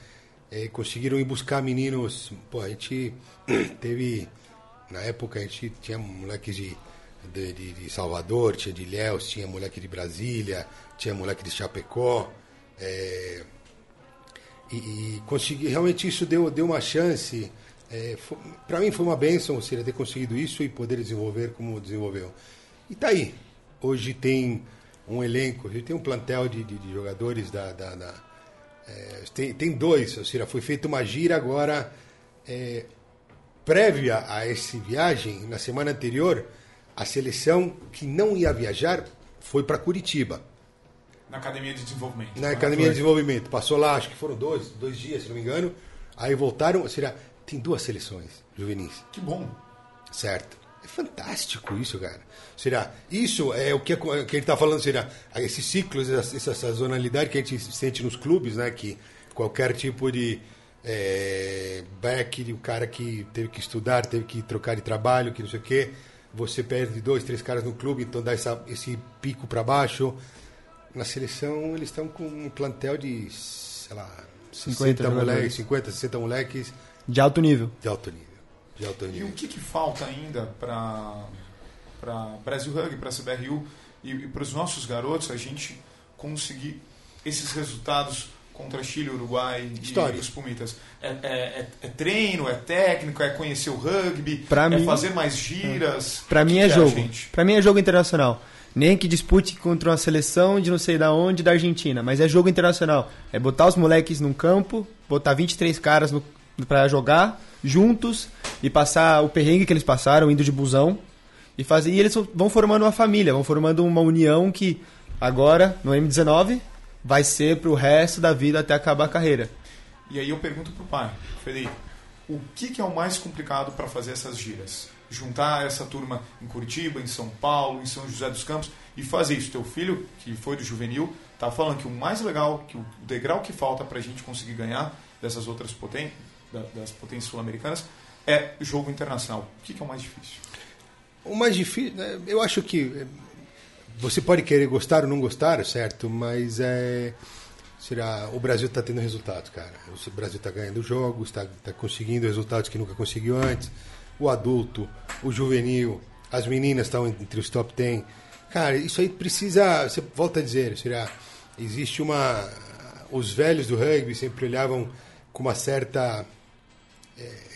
Speaker 5: é, conseguiram ir buscar meninos. Pô, a gente *clears throat* teve, na época, a gente tinha moleques de, de, de- de Salvador, tinha de Ilhéus, tinha moleque de Brasília, tinha moleque de Chapecó. é, e, e consegui, realmente isso deu, deu uma chance. É, para mim foi uma benção ou seja, ter conseguido isso e poder desenvolver como desenvolveu. E tá aí. Hoje tem um elenco, a gente tem um plantel de, de, de jogadores da. da, da é, tem, tem dois, ou seja, foi feita uma gira agora. É, prévia a essa viagem, na semana anterior, a seleção que não ia viajar foi para Curitiba.
Speaker 4: Na Academia de Desenvolvimento.
Speaker 5: Na Academia de Desenvolvimento. Passou lá, acho que foram dois, dois dias, se não me engano. Aí voltaram, ou seja, tem duas seleções juvenis.
Speaker 4: Que bom.
Speaker 5: Certo. É fantástico isso, cara. Será? Isso é o que, que ele está falando, será? Esses ciclos, essa, essa sazonalidade que a gente sente nos clubes, né? Que qualquer tipo de é, back, o cara que teve que estudar, teve que trocar de trabalho, que não sei o quê, você perde dois, três caras no clube, então dá essa, esse pico para baixo. Na seleção, eles estão com um plantel de, sei lá, 60 moleques, 50, 60 moleques.
Speaker 6: De alto nível.
Speaker 5: De alto nível. De alto nível.
Speaker 4: E o que, que falta ainda para Brasil Rugby, para a CBRU e, e para os nossos garotos a gente conseguir esses resultados contra Chile, Uruguai
Speaker 5: História.
Speaker 4: e os Pumitas? É, é, é, é, treino, é técnico, é conhecer o rugby,
Speaker 6: pra
Speaker 4: é
Speaker 6: mim,
Speaker 4: fazer mais giras?
Speaker 6: Para mim é
Speaker 4: que
Speaker 6: jogo.
Speaker 4: É,
Speaker 6: para mim é jogo internacional. Nem que dispute contra uma seleção de não sei da onde, da Argentina, mas é jogo internacional. É botar os moleques num campo, botar 23 caras para jogar juntos e passar o perrengue que eles passaram indo de busão e fazer e eles vão formando uma família, vão formando uma união que agora no M19 vai ser pro resto da vida até acabar a carreira.
Speaker 4: E aí eu pergunto pro pai, Felipe, o que, que é o mais complicado para fazer essas giras? Juntar essa turma em Curitiba, em São Paulo, em São José dos Campos e fazer isso. Teu filho, que foi do juvenil, tá falando que o mais legal, que o degrau que falta para a gente conseguir ganhar dessas outras potências, das potências sul-americanas, é jogo internacional. O que, que é o mais difícil?
Speaker 5: O mais difícil, né, eu acho que você pode querer gostar ou não gostar, certo? Mas é. Será, o Brasil está tendo resultados, cara. O Brasil está ganhando jogos, está tá conseguindo resultados que nunca conseguiu antes. O adulto, o juvenil, as meninas estão entre os top 10. Cara, isso aí precisa. Você volta a dizer, será? Existe uma. Os velhos do rugby sempre olhavam com uma certa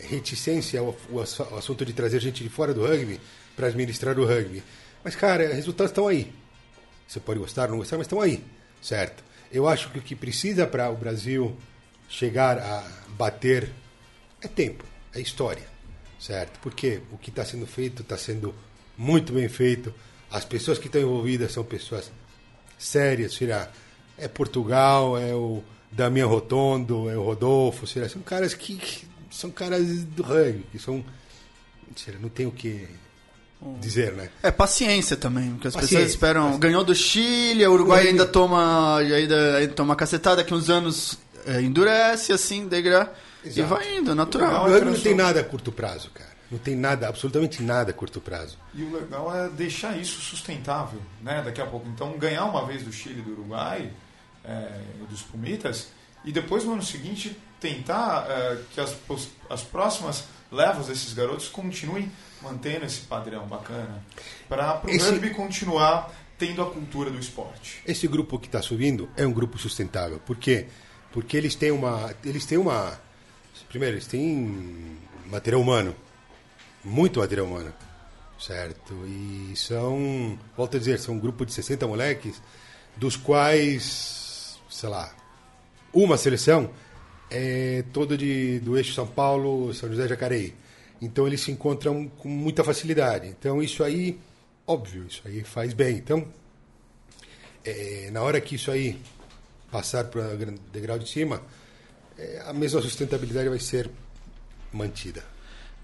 Speaker 5: reticência ao, ao assunto de trazer gente de fora do rugby para administrar o rugby. Mas, cara, resultados estão aí. Você pode gostar ou não gostar, mas estão aí, certo? Eu acho que o que precisa para o Brasil chegar a bater é tempo, é história, certo? Porque o que está sendo feito está sendo muito bem feito. As pessoas que estão envolvidas são pessoas sérias, será? É Portugal, é o Damian Rotondo, é o Rodolfo, será? São caras que, que são caras do rugby, que são? Não tem o que dizer, né?
Speaker 2: É paciência também, porque as
Speaker 5: Paciência,
Speaker 2: pessoas esperam.
Speaker 5: paciência.
Speaker 2: Ganhou do Chile, o Uruguai ainda toma, ainda, ainda toma cacetada, daqui uns anos é, endurece, assim, degra, e
Speaker 5: Exato.
Speaker 2: vai indo,
Speaker 5: O
Speaker 2: natural.
Speaker 5: rugby não tem nada a curto prazo, cara. Não tem nada, absolutamente nada a curto prazo.
Speaker 4: E o legal é deixar isso sustentável, né? Daqui a pouco. Então, ganhar uma vez do Chile e do Uruguai, é, dos Pumitas, e depois no ano seguinte tentar é, que as, as próximas levas desses garotos continuem mantendo esse padrão bacana, para o
Speaker 5: Esse-
Speaker 4: rugby continuar tendo a cultura do esporte.
Speaker 5: Esse grupo que está subindo é um grupo sustentável. Por quê? Porque eles têm uma. Eles têm uma. Primeiro, eles têm material humano. Muito material humano. Certo? E são. Volto a dizer, são um grupo de 60 moleques, dos quais. Sei lá. Uma seleção é toda de, do eixo São Paulo, São José Jacareí. Então eles se encontram com muita facilidade. Então isso aí, óbvio, isso aí faz bem. Então é, na hora que isso aí passar para o degrau de cima, é, a mesma sustentabilidade vai ser mantida.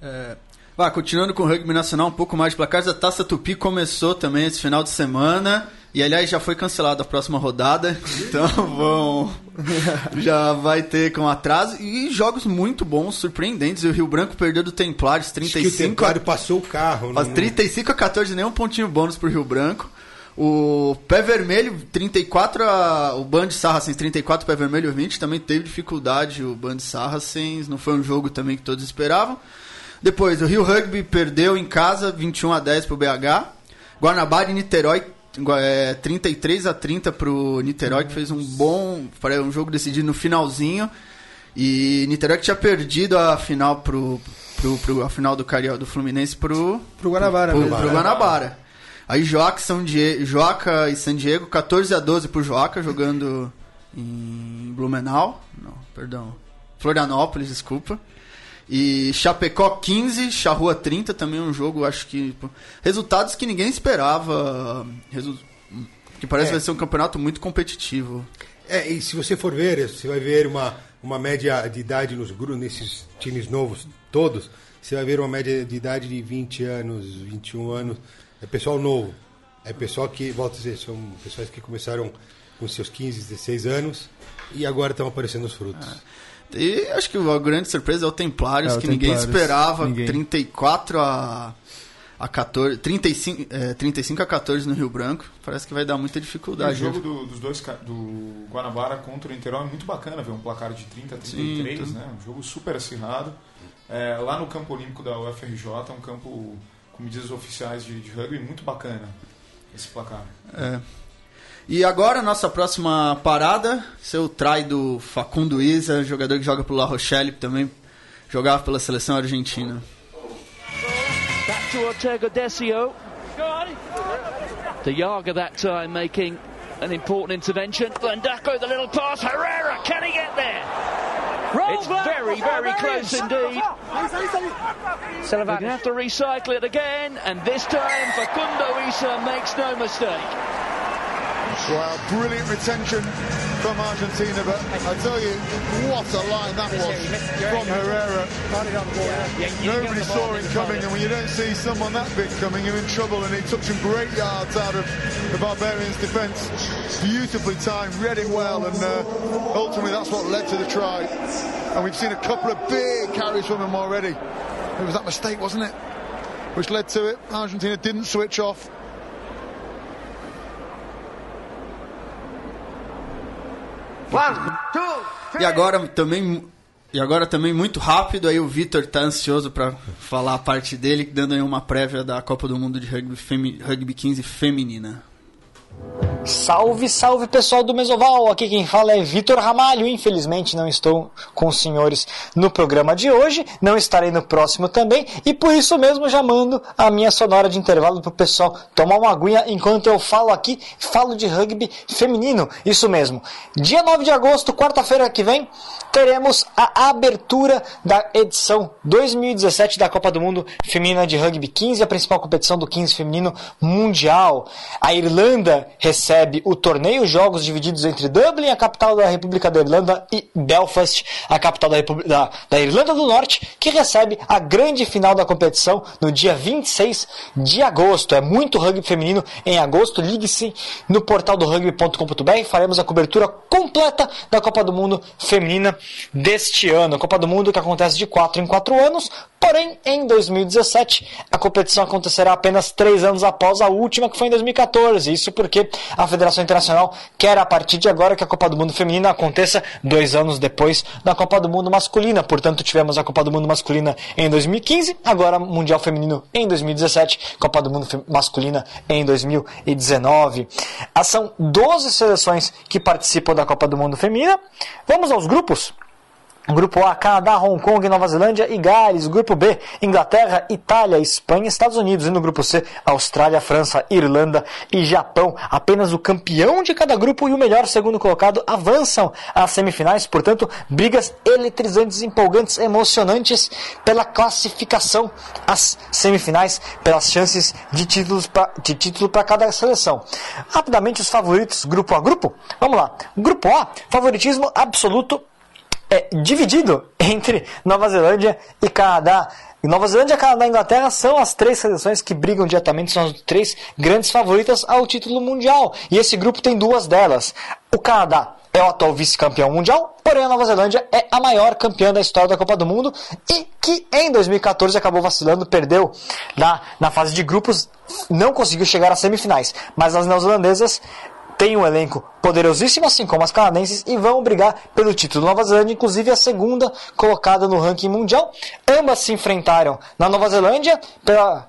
Speaker 2: É, Vá, continuando com o rugby nacional, um pouco mais de placares. A Taça Tupi começou também esse final de semana. E aliás, já foi cancelada a próxima rodada. Então vão. *laughs* já vai ter com atraso. E jogos muito bons, surpreendentes. O Rio Branco perdeu do Templários
Speaker 5: Acho que o
Speaker 2: 35 a
Speaker 5: Templário passou o carro. Não-
Speaker 2: 35 a 14, nenhum pontinho bônus pro Rio Branco. O Pé Vermelho, 34 a, o Band Sarracens, 34 Pé Vermelho 20, também teve dificuldade o Band Sarracens, não foi um jogo também que todos esperavam. Depois, o Rio Rugby perdeu em casa, 21 a 10 pro BH. Guanabara e Niterói, é, 33 a 30 pro Niterói, que fez um bom, um jogo decidido no finalzinho. E Niterói que tinha perdido a final pro, pro, pro a final do Carioca do Fluminense pro
Speaker 6: Pro Guanabara
Speaker 2: pro,
Speaker 6: mesmo.
Speaker 2: pro Guanabara. Aí Joaca, São Die- Joaca e San Diego 14 a 12 pro Joaca jogando em Blumenau, não, perdão, Florianópolis, desculpa. E Chapecó 15, Charrua 30, também um jogo, acho que. Resultados que ninguém esperava. Resu... Que parece
Speaker 5: É.
Speaker 2: vai ser um campeonato muito competitivo.
Speaker 5: É, e se você for ver, você vai ver uma, uma média de idade nos nesses times novos todos, você vai ver uma média de idade de 20 anos, 21 anos. É pessoal novo. É pessoal que, volto a dizer, são pessoas que começaram com seus 15, 16 anos e agora estão aparecendo os frutos.
Speaker 2: E acho que a grande surpresa é o Templários,
Speaker 6: É, o
Speaker 2: que ninguém
Speaker 6: Templários.
Speaker 2: esperava.
Speaker 6: Ninguém.
Speaker 2: 34 a, a 14. 35, é, 35 a 14 no Rio Branco. Parece que vai dar muita
Speaker 4: O
Speaker 2: dificuldade.
Speaker 4: jogo do, dos dois do Guanabara contra o Niterói é muito bacana ver um placar de 30 a 33,
Speaker 2: Sim,
Speaker 4: né? Um jogo super acirrado. É, lá no campo olímpico da UFRJ, é um campo com medidas oficiais de, de rugby muito bacana esse placar.
Speaker 2: É. E agora, nossa próxima parada, seu trai do Facundo Isa, jogador que joga pelo La Rochelle, também jogava pela seleção argentina.
Speaker 9: Back to Ortega Decio. De Jager that time making an important intervention. Vandaco, the little pass. Herrera, can he get there? It's very, very close indeed. They're going to have to recycle it again, and this time Facundo Isa makes no mistake.
Speaker 8: Wow, brilliant retention from Argentina, but I tell you, what a line that was from Herrera. Nobody saw him coming, and when you don't see someone that big coming, you're in trouble, and he took some great yards out of the Barbarians' defence. Beautifully timed, read it well, and uh, ultimately that's what led to the try. And we've seen a couple of big carries from him already. It was that mistake, wasn't it? Which led to it. Argentina didn't switch off.
Speaker 2: E agora também. E agora também muito rápido, aí o Vitor tá ansioso para falar a parte dele, dando aí uma prévia da Copa do Mundo de Rugby, femi- rugby 15 feminina.
Speaker 10: Salve, salve pessoal do Mesoval! Aqui quem fala é Vitor Ramalho. Infelizmente não estou com os senhores no programa de hoje, não estarei no próximo também, e por isso mesmo já mando a minha sonora de intervalo pro pessoal tomar uma aguinha enquanto eu falo aqui, falo de rugby feminino. Isso mesmo. Dia 9 de agosto, quarta-feira que vem, teremos a abertura da edição 2017 da Copa do Mundo Feminina de Rugby 15, a principal competição do 15 feminino mundial. A Irlanda recebe o torneio, jogos divididos entre Dublin, a capital da República da Irlanda, e Belfast, a capital da, República, da, da Irlanda do Norte, que recebe a grande final da competição no dia 26 de agosto. É muito rugby feminino em agosto. Ligue-se no portal do rugby.com.br. Faremos a cobertura completa da Copa do Mundo Feminina deste ano. A Copa do Mundo que acontece de 4 em 4 anos, porém em 2017 a competição acontecerá apenas 3 anos após a última, que foi em 2014. Isso porque a Federação Internacional quer a partir de agora que a Copa do Mundo Feminina aconteça dois anos depois da Copa do Mundo Masculina. Portanto, tivemos a Copa do Mundo Masculina em 2015, agora Mundial Feminino em 2017, Copa do Mundo Masculina em 2019. Ah, São 12 seleções que participam da Copa do Mundo Feminina. Vamos aos grupos. Grupo A, Canadá, Hong Kong, Nova Zelândia e Gales. Grupo B, Inglaterra, Itália, Espanha, Estados Unidos. E no grupo C, Austrália, França, Irlanda e Japão. Apenas o campeão de cada grupo e o melhor segundo colocado avançam às semifinais. Portanto, brigas eletrizantes, empolgantes, emocionantes pela classificação às semifinais, pelas chances de, títulos pra, de título para cada seleção. Rapidamente, os favoritos, grupo a grupo. Vamos lá. Grupo A, favoritismo absoluto é dividido entre Nova Zelândia e Canadá. Nova Zelândia, Canadá e Inglaterra são as três seleções que brigam diretamente, são as três grandes favoritas ao título mundial. E esse grupo tem duas delas. O Canadá é o atual vice-campeão mundial, porém a Nova Zelândia é a maior campeã da história da Copa do Mundo e que em 2014 acabou vacilando, perdeu na, na fase de grupos, não conseguiu chegar às semifinais. Mas as neozelandesas tem um elenco poderosíssimo, assim como as canadenses, e vão brigar pelo título. Nova Zelândia, inclusive, a segunda colocada no ranking mundial. Ambas se enfrentaram na Nova Zelândia pela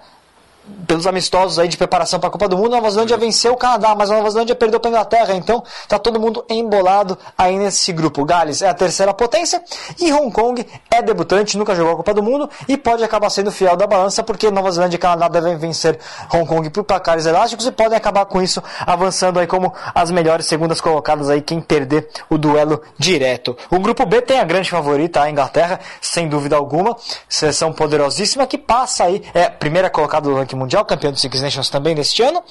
Speaker 10: pelos amistosos aí de preparação para a Copa do Mundo, a Nova Zelândia venceu o Canadá, mas a Nova Zelândia perdeu para a Inglaterra, então tá todo mundo embolado aí nesse grupo. Gales é a terceira potência e Hong Kong é debutante, nunca jogou a Copa do Mundo e pode acabar sendo fiel da balança, porque Nova Zelândia e Canadá devem vencer Hong Kong por placares elásticos e podem acabar com isso avançando aí como as melhores segundas colocadas aí quem perder o duelo direto. O grupo B tem a grande favorita, a Inglaterra, sem dúvida alguma, seleção poderosíssima que passa aí, é primeira colocada do ranking mundial, campeão do Six Nations também neste ano,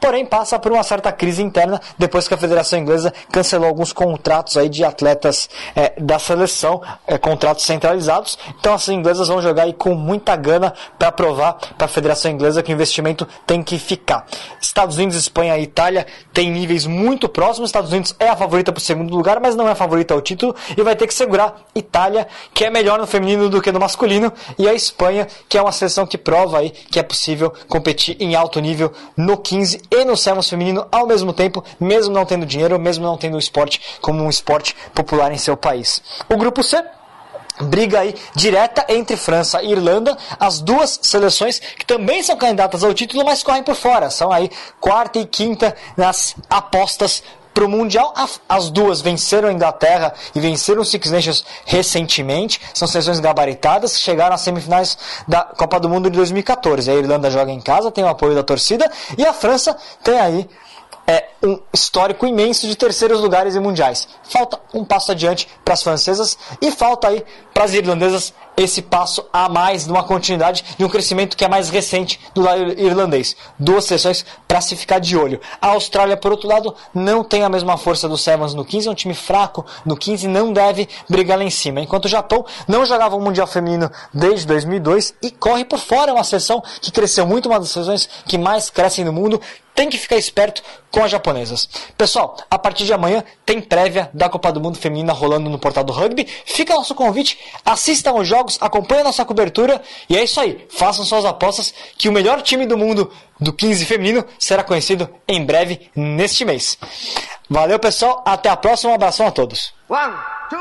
Speaker 10: porém passa por uma certa crise interna depois que a Federação Inglesa cancelou alguns contratos aí de atletas é, da seleção, é, contratos centralizados. Então as inglesas vão jogar aí com muita gana para provar para a Federação Inglesa que o investimento tem que ficar. Estados Unidos, Espanha e Itália têm níveis muito próximos. Estados Unidos é a favorita para o segundo lugar, mas não é a favorita ao título e vai ter que segurar Itália, que é melhor no feminino do que no masculino, e a Espanha, que é uma seleção que prova aí que é possível competir em alto nível no 15 e no Sevens feminino ao mesmo tempo, mesmo não tendo dinheiro, mesmo não tendo o esporte como um esporte popular em seu país. O grupo C briga aí direta entre França e Irlanda, as duas seleções que também são candidatas ao título, mas correm por fora. São aí quarta e quinta nas apostas para o Mundial. As duas venceram a Inglaterra e venceram o Six Nations recentemente. São seleções gabaritadas, chegaram às semifinais da Copa do Mundo de 2014. A Irlanda joga em casa, tem o apoio da torcida, e a França tem aí é, um histórico imenso de terceiros lugares em mundiais. Falta um passo adiante para as francesas e falta aí para as irlandesas esse passo a mais numa continuidade de um crescimento que é mais recente do lado irlandês. Duas sessões para se ficar de olho. A Austrália, por outro lado, não tem a mesma força do Sevens no 15, é um time fraco no 15 não deve brigar lá em cima. Enquanto o Japão não jogava o Mundial Feminino desde 2002 e corre por fora, é uma seleção que cresceu muito, uma das seleções que mais crescem no mundo, tem que ficar esperto com as japonesas. Pessoal, a partir de amanhã tem prévia da Copa do Mundo Feminina rolando no portal do rugby. Fica nosso convite, assistam os jogos, acompanhem a nossa cobertura e é isso aí. Façam suas apostas que o melhor time do mundo do 15 feminino será conhecido em breve neste mês. Valeu, pessoal. Até a próxima. Um abração a todos. One, two,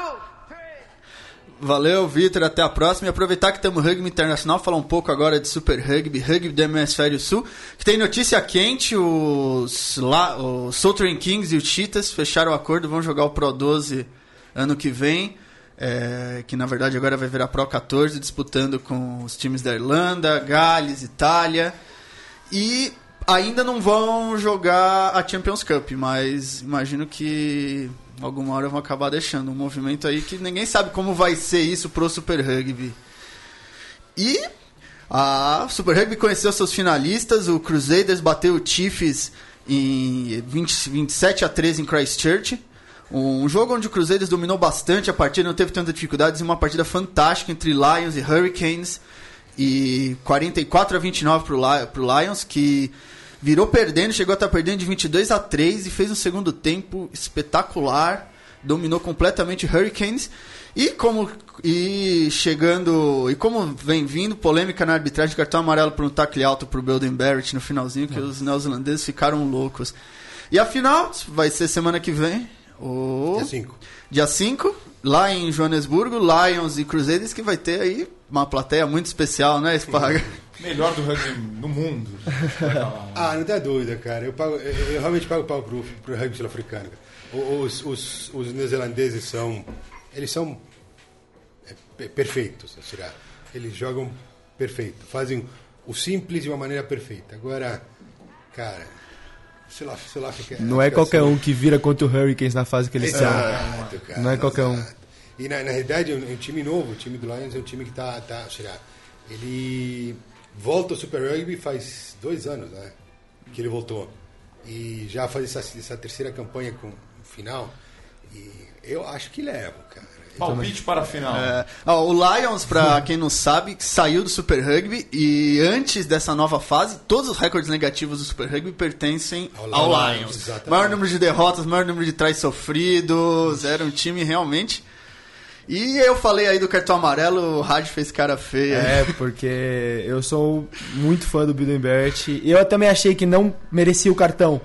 Speaker 2: Valeu, Vitor. Até a próxima. E aproveitar que estamos no Rugby Internacional, falar um pouco agora de Super Rugby, Rugby do Hemisfério Sul, que tem notícia quente. Os, lá, os Southern Kings e os Cheetahs fecharam o acordo, vão jogar o Pro 12 ano que vem. É, que na verdade agora vai virar Pro 14, disputando com os times da Irlanda, Gales, Itália. E ainda não vão jogar a Champions Cup, mas imagino que alguma hora vão acabar deixando. Um movimento aí que ninguém sabe como vai ser isso pro Super Rugby. E a Super Rugby conheceu seus finalistas. O Crusaders bateu o Chiefs em 20, 27 a 13 em Christchurch. Um jogo onde o Crusaders dominou bastante a partida, não teve tantas dificuldades. Uma partida fantástica entre Lions e Hurricanes. E 44 a 29 pro, pro Lions, que virou perdendo, chegou a estar perdendo de 22 a 3 e fez um segundo tempo espetacular, dominou completamente Hurricanes. E como e chegando e como vem vindo polêmica na arbitragem, cartão amarelo por um tackle alto pro Belden Barrett no finalzinho que os neozelandeses ficaram loucos. E a final vai ser semana que vem, o
Speaker 5: Dia 5.
Speaker 2: Dia 5, lá em Joanesburgo, Lions e Crusaders que vai ter aí uma plateia muito especial, né, Spaga? *laughs*
Speaker 4: Melhor do rugby no mundo. *laughs*
Speaker 5: ah, não tem dúvida, cara. Eu, pago, eu, eu realmente pago pau pro, pro rugby sul-africano. Os, os, os neozelandeses são. Eles são é, perfeitos, será? Eles jogam perfeito. Fazem o simples de uma maneira perfeita. Agora, cara. Suláfrica,
Speaker 6: não é qualquer um que vira contra o Hurricanes na fase que eles estão. Não é qualquer um.
Speaker 5: E na, na realidade é um, é um, time novo, o time do Lions é um time que está, tá, será? Ele volta ao Super Rugby faz dois anos, né? Que ele voltou. E já faz essa, essa terceira campanha com final. E eu acho que leva, cara.
Speaker 4: Palpite para a final. É,
Speaker 2: ó, o Lions, para *laughs* quem não sabe, saiu do Super Rugby e antes dessa nova fase, todos os recordes negativos do Super Rugby pertencem ao, ao Lions. Lions. Maior número de derrotas, maior número de trás sofridos. Era um time realmente e eu falei aí do cartão amarelo, o rádio fez cara feia.
Speaker 6: É, porque eu sou muito fã do Bill Bert e eu também achei que não merecia o cartão.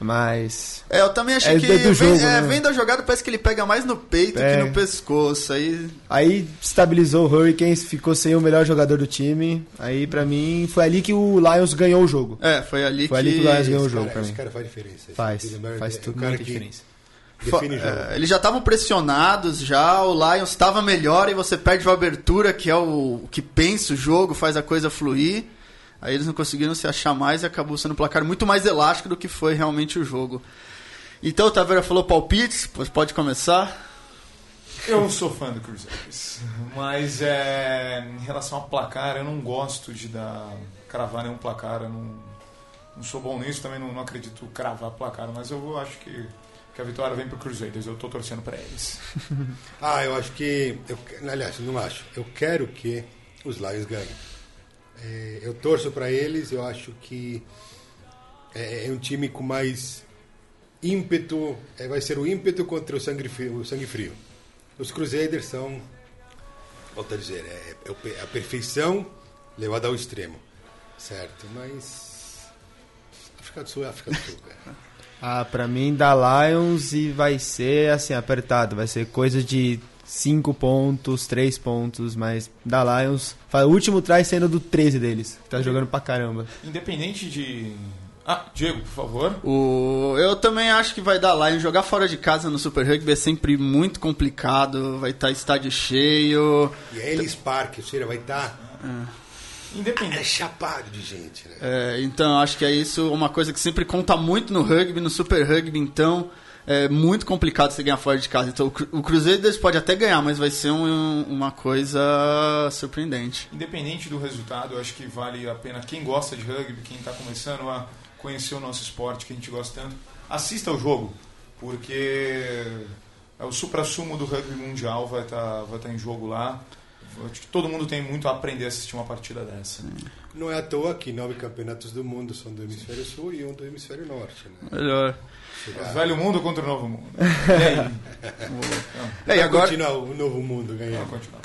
Speaker 6: Mas.
Speaker 2: É, eu também achei
Speaker 6: É
Speaker 2: que
Speaker 6: do
Speaker 2: vem,
Speaker 6: jogo,
Speaker 2: é,
Speaker 6: né?
Speaker 2: vem da jogada, parece que ele pega mais no peito
Speaker 6: É.
Speaker 2: que no pescoço. Aí
Speaker 6: Aí estabilizou o Hurricanes, ficou sem o melhor jogador do time. Aí pra mim foi ali que o Lions ganhou o jogo.
Speaker 2: É, foi ali
Speaker 6: Foi
Speaker 2: que.
Speaker 6: ali que o Lions ganhou o
Speaker 5: Esse
Speaker 6: jogo
Speaker 5: cara,
Speaker 6: pra
Speaker 5: esse
Speaker 6: mim.
Speaker 5: cara faz diferença.
Speaker 6: Faz, faz
Speaker 5: é
Speaker 6: tudo
Speaker 5: o cara que
Speaker 6: diferença.
Speaker 5: O.
Speaker 2: É, eles já estavam pressionados já, o Lions estava melhor e você perde uma abertura, que é o, o que pensa o jogo, faz a coisa fluir. Aí eles não conseguiram se achar mais e acabou sendo um placar muito mais elástico do que foi realmente o jogo. Então o Taveira falou palpites, pois pode começar.
Speaker 4: Eu sou fã do Crusaders, *laughs* mas é, em relação ao placar, eu não gosto de dar cravar nenhum placar, eu não, não sou bom nisso, também não, não acredito cravar placar, mas eu vou- acho que, que a vitória vem pro Crusaders, eu tô torcendo pra eles. *laughs*
Speaker 5: Ah, eu acho que. Eu, aliás, não acho. Eu quero que os Lions ganhem. É, eu torço para eles, eu acho que é, é um time com mais ímpeto. é, vai ser o ímpeto contra o sangue frio. O sangue frio. Os Crusaders são. Volto a dizer, é, é pe- a perfeição levada ao extremo. Certo, mas. África do Sul é África do Sul, *laughs* cara.
Speaker 6: Ah, pra mim dá Lions e vai ser assim, apertado. Vai ser coisa de 5 pontos, 3 pontos, mas dá Lions. O último traz sendo do 13 deles. que Tá jogando pra caramba.
Speaker 4: Independente de... Ah, Diego, por favor.
Speaker 2: O, eu também acho que vai dar Lions. Jogar fora de casa no Super Rugby é sempre muito complicado, vai estar estádio cheio.
Speaker 5: E a Ellis Park, ou seja, vai estar. É
Speaker 4: Independente.
Speaker 5: chapado de gente, né?
Speaker 2: É, então, acho que é isso uma coisa que sempre conta muito no rugby, no Super Rugby, então é muito complicado você ganhar fora de casa. Então, o Cru- o Crusaders pode até ganhar, mas vai ser um- uma coisa surpreendente.
Speaker 4: Independente do resultado, eu acho que vale a pena quem gosta de rugby, quem está começando a conhecer o nosso esporte que a gente gosta tanto, assista ao jogo, porque é o supra-sumo do rugby mundial vai estar vai tá em jogo lá. Eu Acho que todo mundo tem muito a aprender a assistir uma partida dessa.
Speaker 5: Não é à toa que nove campeonatos do mundo são do hemisfério sul e um do hemisfério norte. Né?
Speaker 2: Melhor.
Speaker 4: O velho mundo contra o novo mundo. *laughs* E aí?
Speaker 2: É, e agora,
Speaker 5: continuar o novo mundo ganhando.
Speaker 4: Continuar.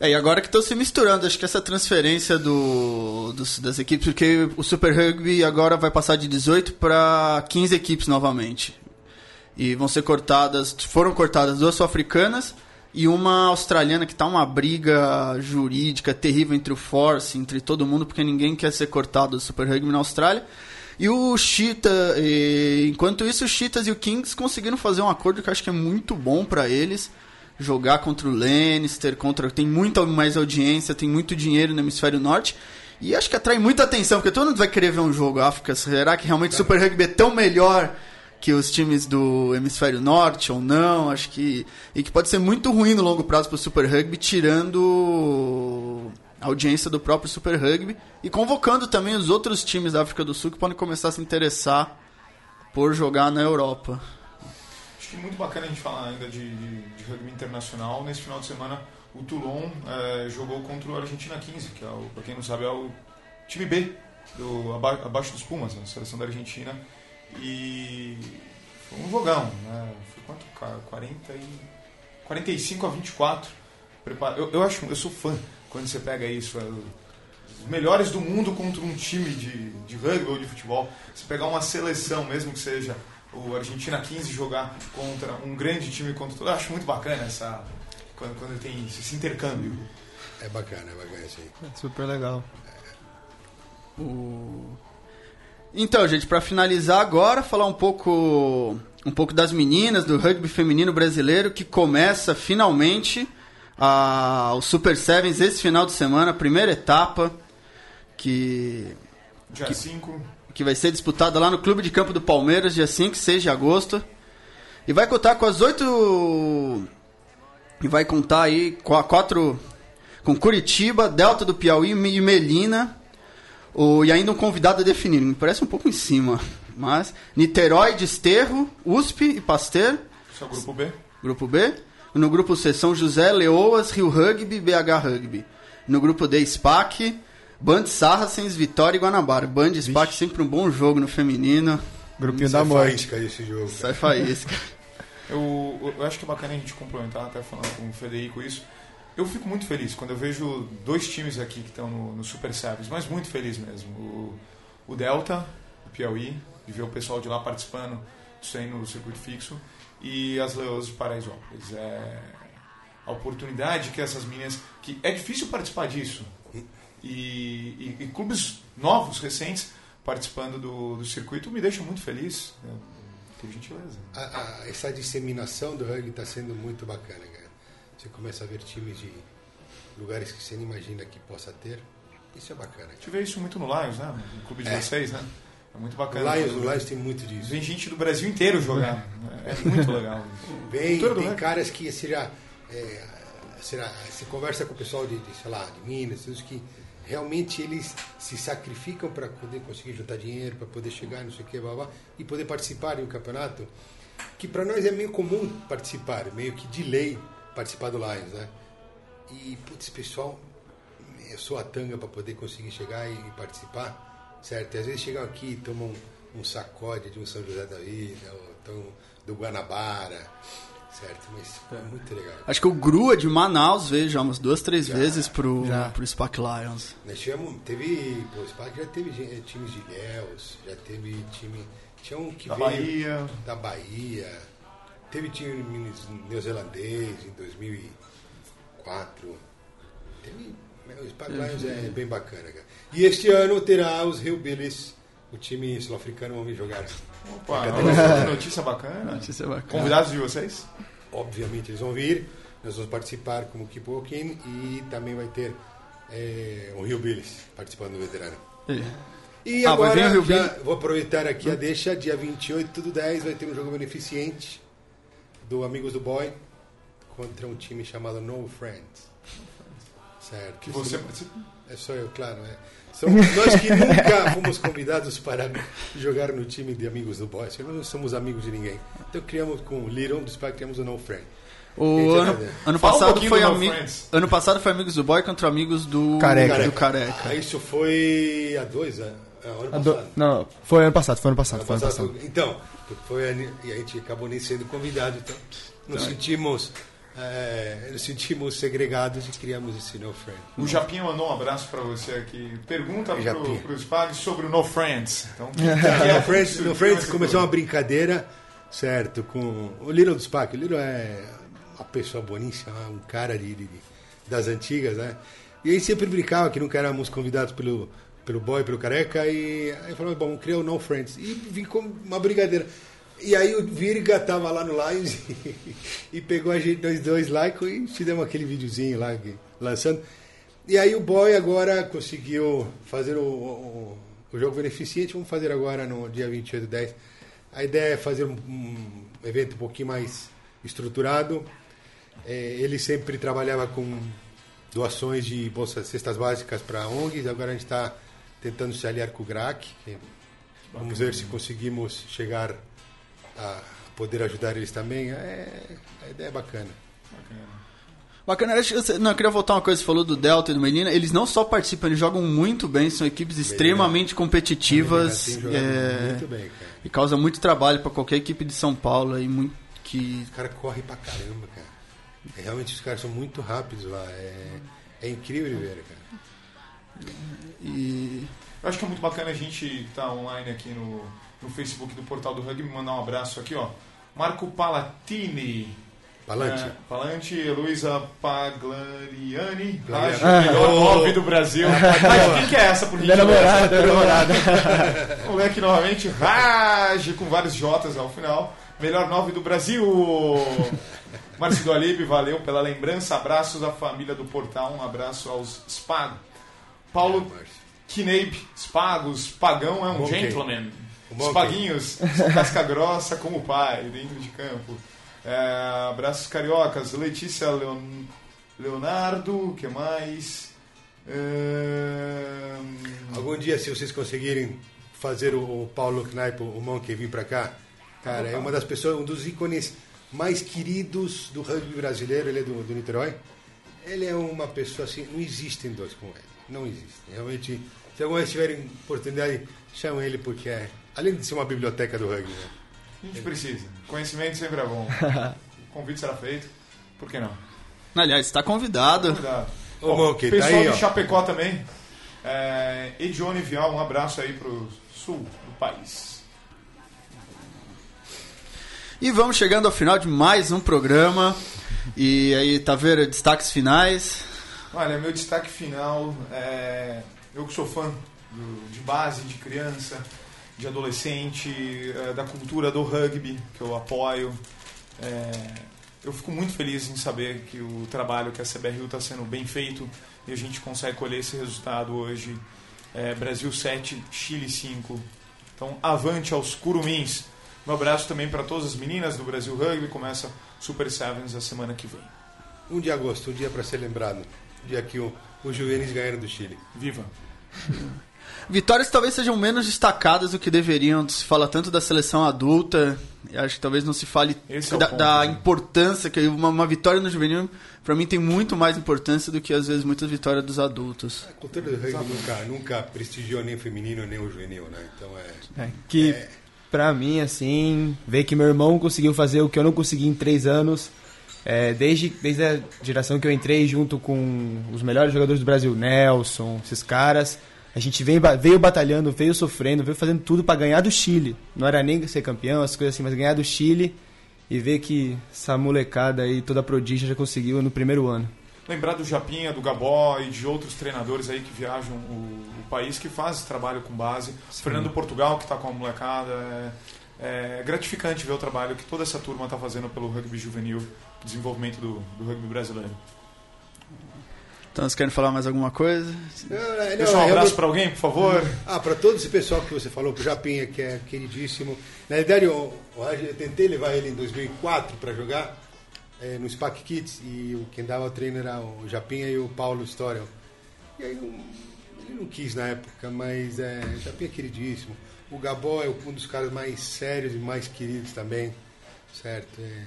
Speaker 2: é, e agora que estão se misturando, acho que essa transferência do, dos- das equipes, porque o Super Rugby agora vai passar de 18 para 15 equipes novamente. E vão ser cortadas, foram cortadas duas sul-africanas e uma australiana que tá uma briga jurídica terrível entre o Force, entre todo mundo, porque ninguém quer ser cortado do Super Rugby na Austrália. E o Cheetah, e, enquanto isso, os Cheetahs e o Kings conseguiram fazer um acordo que eu acho que é muito bom para eles. Jogar contra o Lannister, contra tem muita mais audiência, tem muito dinheiro no hemisfério norte. E acho que atrai muita atenção, porque todo mundo vai querer ver um jogo África. Será que realmente o Super Rugby é tão melhor que os times do hemisfério norte ou não? Acho que. E que pode ser muito ruim no longo prazo para o Super Rugby, tirando audiência do próprio Super Rugby e convocando também os outros times da África do Sul que podem começar a se interessar por jogar na Europa.
Speaker 4: Acho que é muito bacana a gente falar ainda de, de, de rugby internacional. Nesse final de semana, o Toulon eh, jogou contra o Argentina 15, que é, o, pra quem não sabe, é o time B, do, aba- abaixo dos Pumas, a seleção da Argentina. E foi um jogão, né? Foi quanto? Ca- 40 e, 45 a 24. Prepara- Eu, eu, acho, eu sou fã quando você pega isso. é, os melhores do mundo contra um time de, de rugby ou de futebol. Você pegar uma seleção, mesmo que seja o Argentina 15 jogar contra um grande time contra todo. Eu acho muito bacana essa. Quando, quando tem isso, esse intercâmbio.
Speaker 5: É bacana, é bacana isso aí.
Speaker 6: Super legal.
Speaker 2: O- Então, gente, para finalizar agora, falar um pouco um pouco das meninas do rugby feminino brasileiro que começa finalmente a, o Super Sevens esse final de semana, a primeira etapa que
Speaker 4: Dia 5.
Speaker 2: que vai ser disputada lá no Clube de Campo do Palmeiras, dia 5 e 6 de agosto. E vai contar com as oito. E vai contar aí com a quatro. Com Curitiba, Delta do Piauí e Melina. O, e ainda um convidado a definir. Me parece um pouco em cima. Mas. Niterói, Desterro, USP e Pasteur.
Speaker 4: Esse é o grupo B.
Speaker 2: Grupo B. No grupo C, São José, Leoas, Rio Rugby e BH Rugby. No grupo D, SPAC, Band Sarracens, Vitória e Guanabara. Band e SPAC sempre um bom jogo no feminino.
Speaker 6: Grupinho
Speaker 5: Isso
Speaker 6: da morte.
Speaker 5: faísca esse jogo.
Speaker 2: Sai faísca. *laughs*
Speaker 4: Eu, eu acho que é bacana a gente complementar, até falando com o Federico isso. Eu fico muito feliz quando eu vejo dois times aqui que estão no, no Super Sevens, mas muito feliz mesmo. O, o Delta, o Piauí, de ver o pessoal de lá participando do treino no circuito fixo e as Leões de Paraisópolis. É a oportunidade que essas meninas. que é difícil participar disso. E, e, e clubes novos, recentes, participando do, do circuito me deixam muito feliz. Né? Gentileza.
Speaker 5: A, a, essa disseminação do rugby está sendo muito bacana, cara. Você começa a ver times de lugares que você não imagina que possa ter. Isso é bacana.
Speaker 4: A gente vê isso muito no Lions, né? No clube de é. vocês, né? É muito bacana.
Speaker 5: O Lions, o Lions tem muito disso.
Speaker 4: Vem gente do Brasil inteiro jogar. é muito legal.
Speaker 5: Vem, tem caras que, será, é, será, você conversa com o pessoal de, de sei lá, de Minas, todos que realmente eles se sacrificam para poder conseguir juntar dinheiro, para poder chegar, não sei o que, blá, blá, e poder participar de um campeonato que para nós é meio comum participar, meio que de lei participar do Lions, né? E, putz, pessoal, eu sou a tanga para poder conseguir chegar e, e, participar, certo? E às vezes chegam aqui e tomam um, um sacode de um São José da Vida, ou tão, do Guanabara, certo? Mas é muito legal.
Speaker 2: Acho que o Grua de Manaus veio já umas duas, três já, vezes pro, já. pro SPAC Lions.
Speaker 5: Nós tivemos, teve, pô, o SPAC já teve times de Ilhéus, já teve time, tinha um que
Speaker 4: da
Speaker 5: veio
Speaker 4: Bahia.
Speaker 5: da Bahia, teve time neozelandês em 2004, teve, o SPAC Lions é bem bacana, cara. E este ano terá os Hillbillies, o time sul-africano vão vir jogar.
Speaker 4: Opa, notícia bacana.
Speaker 2: Notícia bacana.
Speaker 4: Convidados de vocês?
Speaker 5: Obviamente eles vão vir. Nós vamos participar como Keep Walking e também vai ter é, o Rio Billis participando do veterano.
Speaker 2: É.
Speaker 5: E ah, agora já vou aproveitar aqui hum. a deixa, dia 28 do 10 vai ter um jogo beneficente do Amigos do Boy contra um time chamado No Friends. Certo.
Speaker 4: Que você participa?
Speaker 5: É só eu, claro. É. Somos nós que *laughs* nunca fomos convidados para jogar no time de amigos do Boys. Nós não somos amigos de ninguém. Então criamos com o Little do Spike, criamos o No Friend.
Speaker 2: O ano, ano passado um foi ami ano passado foi amigos do Boy contra amigos do
Speaker 6: Careca.
Speaker 2: Do Careca.
Speaker 5: Ah, isso foi há dois anos.
Speaker 6: É, ano passado. Do... Não, foi ano passado, foi ano passado. Ano foi
Speaker 5: passado,
Speaker 6: ano passado.
Speaker 5: Então, foi, e a gente acabou nem sendo convidado, então nos então, sentimos é, nos sentimos segregados e criamos esse No Friends.
Speaker 4: O Japinha mandou um abraço para você aqui. Pergunta para os pagos sobre o No Friends. Então, *laughs*
Speaker 5: é, no Friends, no Friends começou uma brincadeira, certo, com o Little do Spac. O Little é uma pessoa boníssima, um cara de, de, das antigas, né? E aí sempre brincava que nunca éramos convidados pelo, pelo boy, pelo careca, e aí falou, bom, criar o No Friends. E vim com uma brincadeira. E aí o Virga tava lá no Lions *laughs* e, pegou a gente, nós dois lá e fizemos aquele videozinho lá lançando. E aí o Boy agora conseguiu fazer o, o, o, jogo beneficente, vamos fazer agora no dia 28 do 10. A ideia é fazer um, um evento um pouquinho mais estruturado. É, ele sempre trabalhava com doações de bolsas, cestas básicas para ONGs, agora a gente está tentando se aliar com o GRAC. Vamos ver se conseguimos chegar a poder ajudar eles também, é, a ideia é bacana.
Speaker 2: Bacana. Bacana. Não, eu queria voltar uma coisa, você falou do Delta e do Menina. Eles não só participam, eles jogam muito bem, são equipes extremamente competitivas. É, muito bem, cara. E causa muito trabalho para qualquer equipe de São Paulo. E muito, que...
Speaker 5: Os caras correm pra caramba, cara. É, realmente os caras são muito rápidos lá. É, é incrível ver, cara.
Speaker 2: E...
Speaker 4: Eu acho que é muito bacana a gente estar tá online aqui no, no Facebook do Portal do Rugby, mandar um abraço aqui, ó. Marco Palatini.
Speaker 5: Palante.
Speaker 4: É, Palante, Heloísa Paglariani. Acho ah, melhor oh. do Brasil. *laughs* Mas quem que é essa, por
Speaker 6: gentileza? namorada, *laughs* namorada.
Speaker 4: Moleque novamente, Raj, com vários Jotas ao final. Melhor nove do Brasil. *laughs* Márcio do Alibe, valeu pela lembrança. Abraços à família do Portal. Um abraço aos Spag. Paulo é, Spagos, Pagão é um gentleman. Os paguinhos, *laughs* casca grossa como o pai, dentro de campo. É, abraços cariocas, Letícia Leon, Leonardo, que mais? É...
Speaker 5: Algum dia, se vocês conseguirem fazer o, Paulo Knaipo, o Monkey, vir para cá, cara, é uma das pessoas, um dos ícones mais queridos do rugby brasileiro, ele é do, do Niterói. Ele é uma pessoa assim, não existem dois como ele, não existem. Realmente, se alguma vez tiverem oportunidade, chamem ele porque é Além de ser uma biblioteca do rugby, né?
Speaker 4: A gente precisa. Conhecimento sempre é bom. *laughs* O convite será feito. Por que não?
Speaker 2: Aliás, está convidado.
Speaker 4: convidado. Ô, Monkey, tá pessoal tá aí, de Chapecó também. É, Edione Vial, um abraço aí pro sul do país.
Speaker 2: E vamos chegando ao final de mais um programa. E aí, Taveira, destaques finais.
Speaker 4: Olha, meu destaque final é. Eu que sou fã do- de base, de criança, de adolescente, eh, da cultura do rugby, que eu apoio. É, eu fico muito feliz em saber que o trabalho que a CBRU está sendo bem feito e a gente consegue colher esse resultado hoje. É, Brasil 7, Chile 5. Então, avante aos curumins. Um abraço também para todas as meninas do Brasil Rugby. Começa Super Sevens a semana que vem.
Speaker 5: 1 de agosto, um dia para ser lembrado. Dia que o, os juvenis ganharam do Chile.
Speaker 4: Viva! *laughs*
Speaker 2: Vitórias que talvez sejam menos destacadas do que deveriam. Se fala tanto da seleção adulta. e Acho que talvez não se fale
Speaker 4: Esse é
Speaker 2: da,
Speaker 4: ponto,
Speaker 2: da
Speaker 4: né?
Speaker 2: importância. que uma, uma vitória no juvenil, pra mim, tem muito mais importância do que, às vezes, muitas vitórias dos adultos.
Speaker 5: A cultura do rugby nunca, nunca prestigiou nem o feminino nem o juvenil, né? Então é.
Speaker 6: É, que pra mim, assim, ver que meu irmão conseguiu fazer o que eu não consegui em três anos. é, desde, desde a geração que eu entrei junto com os melhores jogadores do Brasil, Nelson, esses caras. A gente veio, veio batalhando, veio sofrendo, veio fazendo tudo pra ganhar do Chile. Não era nem ser campeão, as coisas assim, mas ganhar do Chile e ver que essa molecada aí, toda prodígia, já conseguiu no primeiro ano.
Speaker 4: Lembrar do Japinha, do Gabó e de outros treinadores aí que viajam o, o país, que faz esse trabalho com base. Fernando Portugal, que está com a molecada. É, é gratificante ver o trabalho que toda essa turma está fazendo pelo rugby juvenil, desenvolvimento do, do rugby brasileiro.
Speaker 2: Então, vocês querem falar mais alguma coisa?
Speaker 5: Não, é,
Speaker 4: Deixa um
Speaker 5: é
Speaker 4: abraço para alguém, por favor.
Speaker 5: Ah, para todo esse pessoal que você falou, pro Japinha, que é queridíssimo. Na verdade, eu, eu tentei levar ele em 2004 para jogar eh, no SPAC Kids e o, quem dava o treino era o Japinha e o Paulo Story. E aí não- ele não quis na época, mas é, o Japinha é queridíssimo. O Gabó é um dos caras mais sérios e mais queridos também, certo? É,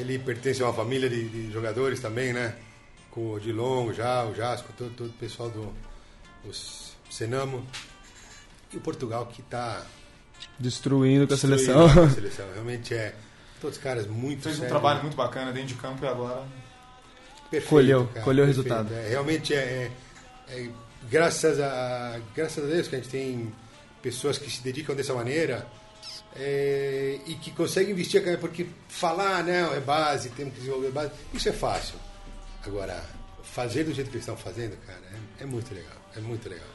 Speaker 5: ele pertence a uma família de, de jogadores também, né? Com o Dilongo, já, o Jasco, todo, todo o pessoal do os Senamo. E o Portugal que está
Speaker 6: Destruindo com a seleção.
Speaker 5: a *laughs* seleção. Realmente é. Todos caras muito
Speaker 4: Fez um
Speaker 5: sérios.
Speaker 4: trabalho muito bacana dentro de campo e agora
Speaker 5: Perfeito,
Speaker 6: Colheu,
Speaker 5: cara,
Speaker 6: colheu o resultado.
Speaker 5: É, realmente é, é- é graças a graças a Deus que a gente tem pessoas que se dedicam dessa maneira é, e que conseguem investir porque falar não é base, temos que desenvolver base, isso é fácil. Agora fazer do jeito que eles estão fazendo, cara, é, é muito legal, é muito legal.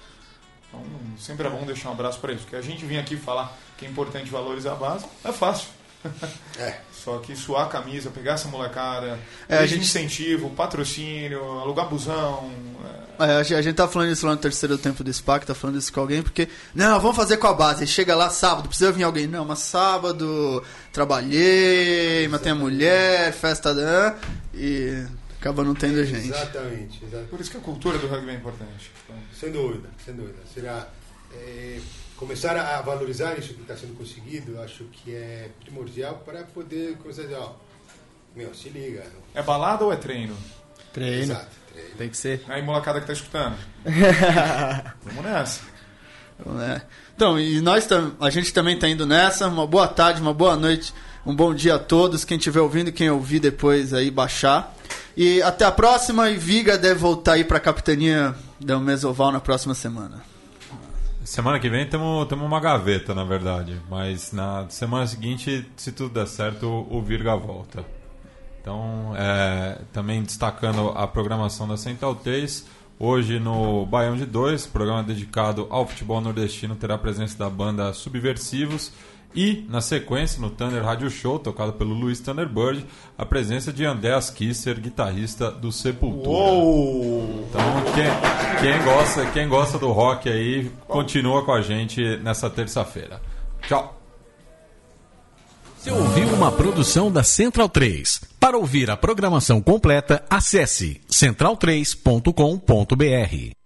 Speaker 4: Então, sempre é bom deixar um abraço para eles, porque a gente vinha aqui falar que é importante valorizar a base, é fácil. *laughs*
Speaker 5: É.
Speaker 4: Só que suar a camisa, pegar essa molecada,
Speaker 2: É, a gente-
Speaker 4: incentivo, patrocínio, alugar busão. é,
Speaker 2: É, a gente- tá falando isso lá no terceiro tempo do SPAC, tá falando isso com alguém, porque, não, vamos fazer com a base. Chega lá sábado, precisa vir alguém. Não, mas sábado trabalhei, matei a mulher, festa da. E acaba não tendo gente.
Speaker 5: Exatamente, exatamente.
Speaker 4: Por isso que a cultura do rugby é importante. Então,
Speaker 5: Sem dúvida, sem dúvida. Será é, começar a valorizar isso que está sendo conseguido, eu acho que é primordial para poder começar a dizer, ó, meu, se liga.
Speaker 4: é balada ou é treino?
Speaker 6: Treino.
Speaker 5: Exato, treino.
Speaker 6: Tem que ser.
Speaker 4: Aí, molecada que tá escutando. *laughs* Vamos nessa.
Speaker 2: Então, e nós a gente também tá indo nessa. Uma boa tarde, uma boa noite, um bom dia a todos. Quem estiver ouvindo, quem ouvir depois aí baixar. E até a próxima. E Viga deve voltar aí pra capitania da Mesoval na próxima semana.
Speaker 3: Semana que vem temos uma gaveta, na verdade. Mas na semana seguinte, se tudo der certo, o Virga volta. Então, é, também destacando a programação da Central 3, hoje no Baião de 2, programa dedicado ao futebol nordestino, terá a presença da banda Subversivos. E, na sequência, no Thunder Radio Show, tocado pelo Luiz Thunderbird, a presença de Andreas Kisser, guitarrista do Sepultura.
Speaker 4: Uou!
Speaker 3: Então, quem, quem gosta, quem gosta do rock aí, continua com a gente nessa terça-feira. Tchau!
Speaker 1: Você ouviu uma produção da Central 3. Para ouvir a programação completa, acesse central3.com.br.